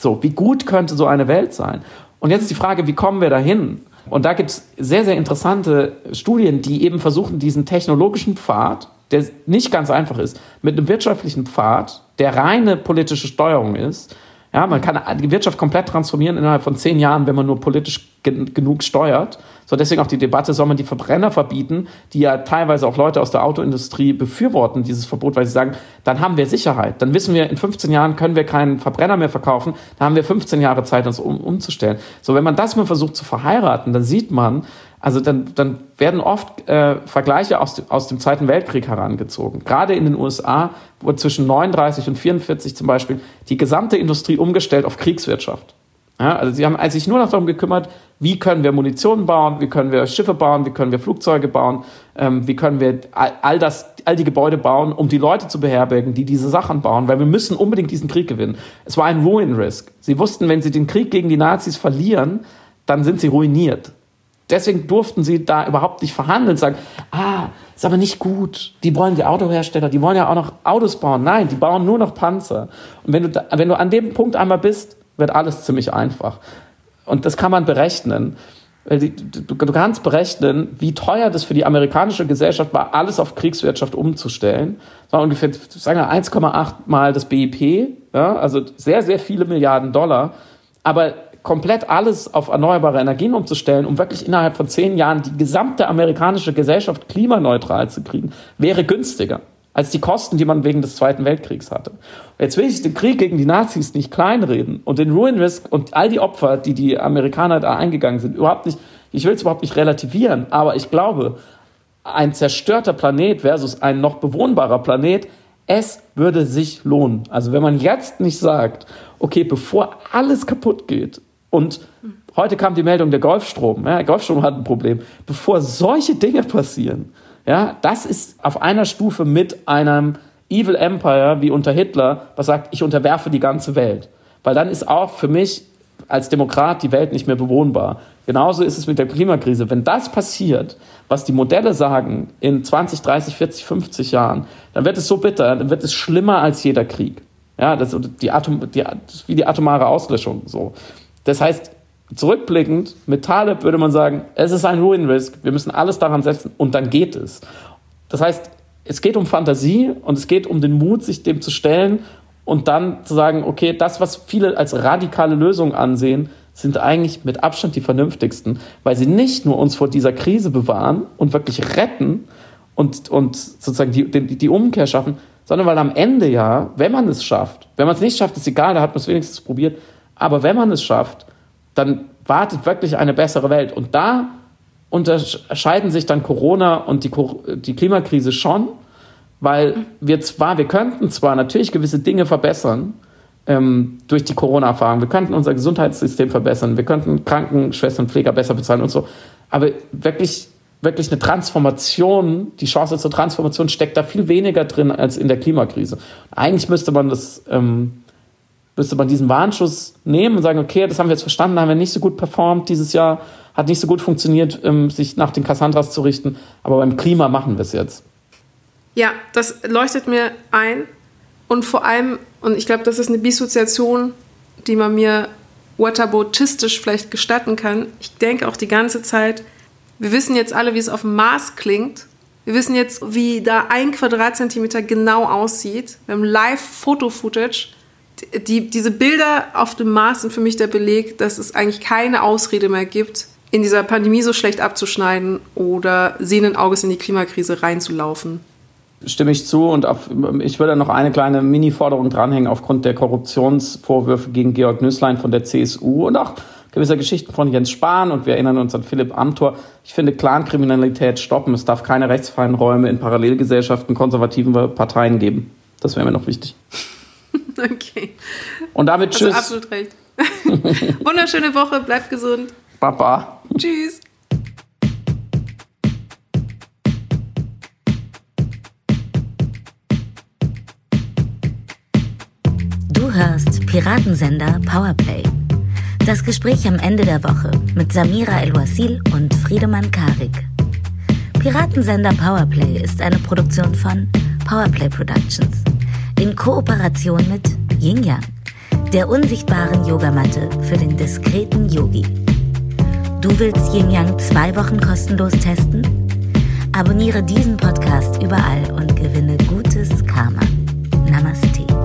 So, wie gut könnte so eine Welt sein? Und jetzt ist die Frage, wie kommen wir dahin? Und da gibt es sehr, sehr interessante Studien, die eben versuchen, diesen technologischen Pfad, der nicht ganz einfach ist, mit einem wirtschaftlichen Pfad, der reine politische Steuerung ist, ja, man kann die Wirtschaft komplett transformieren innerhalb von zehn Jahren, wenn man nur politisch gen genug steuert. So deswegen auch die Debatte, soll man die Verbrenner verbieten, die ja teilweise auch Leute aus der Autoindustrie befürworten, dieses Verbot, weil sie sagen, dann haben wir Sicherheit. Dann wissen wir, in 15 Jahren können wir keinen Verbrenner mehr verkaufen. Dann haben wir 15 Jahre Zeit, uns um, umzustellen. So, wenn man das mal versucht zu verheiraten, dann sieht man, also dann, dann werden oft äh, Vergleiche aus, aus dem Zweiten Weltkrieg herangezogen. Gerade in den USA wurde zwischen 39 und 44 zum Beispiel die gesamte Industrie umgestellt auf Kriegswirtschaft. Ja, also sie haben sich nur noch darum gekümmert, wie können wir Munition bauen, wie können wir Schiffe bauen, wie können wir Flugzeuge bauen, ähm, wie können wir all, all, das, all die Gebäude bauen, um die Leute zu beherbergen, die diese Sachen bauen, weil wir müssen unbedingt diesen Krieg gewinnen. Es war ein Ruin Risk. Sie wussten, wenn sie den Krieg gegen die Nazis verlieren, dann sind sie ruiniert. Deswegen durften sie da überhaupt nicht verhandeln, sagen, ah, ist aber nicht gut. Die wollen die Autohersteller, die wollen ja auch noch Autos bauen. Nein, die bauen nur noch Panzer. Und wenn du, da, wenn du an dem Punkt einmal bist, wird alles ziemlich einfach. Und das kann man berechnen. Du, kannst berechnen, wie teuer das für die amerikanische Gesellschaft war, alles auf Kriegswirtschaft umzustellen. Das war ungefähr, sagen wir, 1,8 mal das BIP, ja, also sehr, sehr viele Milliarden Dollar. Aber komplett alles auf erneuerbare Energien umzustellen, um wirklich innerhalb von zehn Jahren die gesamte amerikanische Gesellschaft klimaneutral zu kriegen, wäre günstiger als die Kosten, die man wegen des Zweiten Weltkriegs hatte. Jetzt will ich den Krieg gegen die Nazis nicht kleinreden und den Ruin Risk und all die Opfer, die die Amerikaner da eingegangen sind, überhaupt nicht, ich will es überhaupt nicht relativieren, aber ich glaube, ein zerstörter Planet versus ein noch bewohnbarer Planet, es würde sich lohnen. Also wenn man jetzt nicht sagt, okay, bevor alles kaputt geht und heute kam die Meldung, der Golfstrom, ja, der Golfstrom hat ein Problem. Bevor solche Dinge passieren, ja, das ist auf einer Stufe mit einem Evil Empire wie unter Hitler, was sagt, ich unterwerfe die ganze Welt. Weil dann ist auch für mich als Demokrat die Welt nicht mehr bewohnbar. Genauso ist es mit der Klimakrise. Wenn das passiert, was die Modelle sagen, in 20, 30, 40, 50 Jahren, dann wird es so bitter, dann wird es schlimmer als jeder Krieg. Ja, das, die Atom, die, das wie die atomare Auslöschung. So. Das heißt, zurückblickend, mit Taleb würde man sagen, es ist ein Ruin-Risk, wir müssen alles daran setzen und dann geht es. Das heißt, es geht um Fantasie und es geht um den Mut, sich dem zu stellen und dann zu sagen, okay, das, was viele als radikale Lösung ansehen, sind eigentlich mit Abstand die vernünftigsten, weil sie nicht nur uns vor dieser Krise bewahren und wirklich retten und, und sozusagen die, die, die Umkehr schaffen, sondern weil am Ende ja, wenn man es schafft, wenn man es nicht schafft, ist egal, da hat man es wenigstens probiert, aber wenn man es schafft, dann wartet wirklich eine bessere Welt. Und da unterscheiden sich dann Corona und die, die Klimakrise schon, weil wir zwar, wir könnten zwar natürlich gewisse Dinge verbessern ähm, durch die Corona-Erfahrung, wir könnten unser Gesundheitssystem verbessern, wir könnten Krankenschwestern, Pfleger besser bezahlen und so, aber wirklich, wirklich eine Transformation, die Chance zur Transformation steckt da viel weniger drin als in der Klimakrise. Eigentlich müsste man das, ähm, müsste man diesen Warnschuss nehmen und sagen, okay, das haben wir jetzt verstanden, haben wir nicht so gut performt dieses Jahr, hat nicht so gut funktioniert, ähm, sich nach den Cassandras zu richten, aber beim Klima machen wir es jetzt. Ja, das leuchtet mir ein. Und vor allem, und ich glaube, das ist eine Dissoziation, die man mir waterboatistisch vielleicht gestatten kann. Ich denke auch die ganze Zeit, wir wissen jetzt alle, wie es auf dem Mars klingt. Wir wissen jetzt, wie da ein Quadratzentimeter genau aussieht. Wir haben Live-Foto-Footage. Die, diese Bilder auf dem Mars sind für mich der Beleg, dass es eigentlich keine Ausrede mehr gibt, in dieser Pandemie so schlecht abzuschneiden oder sehenden Auges in die Klimakrise reinzulaufen stimme ich zu und auf, ich würde noch eine kleine Mini-Forderung dranhängen aufgrund der Korruptionsvorwürfe gegen Georg Nüßlein von der CSU und auch gewisser Geschichten von Jens Spahn und wir erinnern uns an Philipp Amthor. Ich finde Clankriminalität stoppen. Es darf keine rechtsfreien Räume in Parallelgesellschaften konservativen Parteien geben. Das wäre mir noch wichtig. Okay. Und damit tschüss. Hast absolut recht. Wunderschöne Woche, bleibt gesund. Baba. Tschüss. Du hörst Piratensender Powerplay. Das Gespräch am Ende der Woche mit Samira El-Wasil und Friedemann Karik. Piratensender Powerplay ist eine Produktion von Powerplay Productions in Kooperation mit Yin Yang, der unsichtbaren Yogamatte für den diskreten Yogi. Du willst Yin Yang zwei Wochen kostenlos testen? Abonniere diesen Podcast überall und gewinne gutes Karma. Namaste.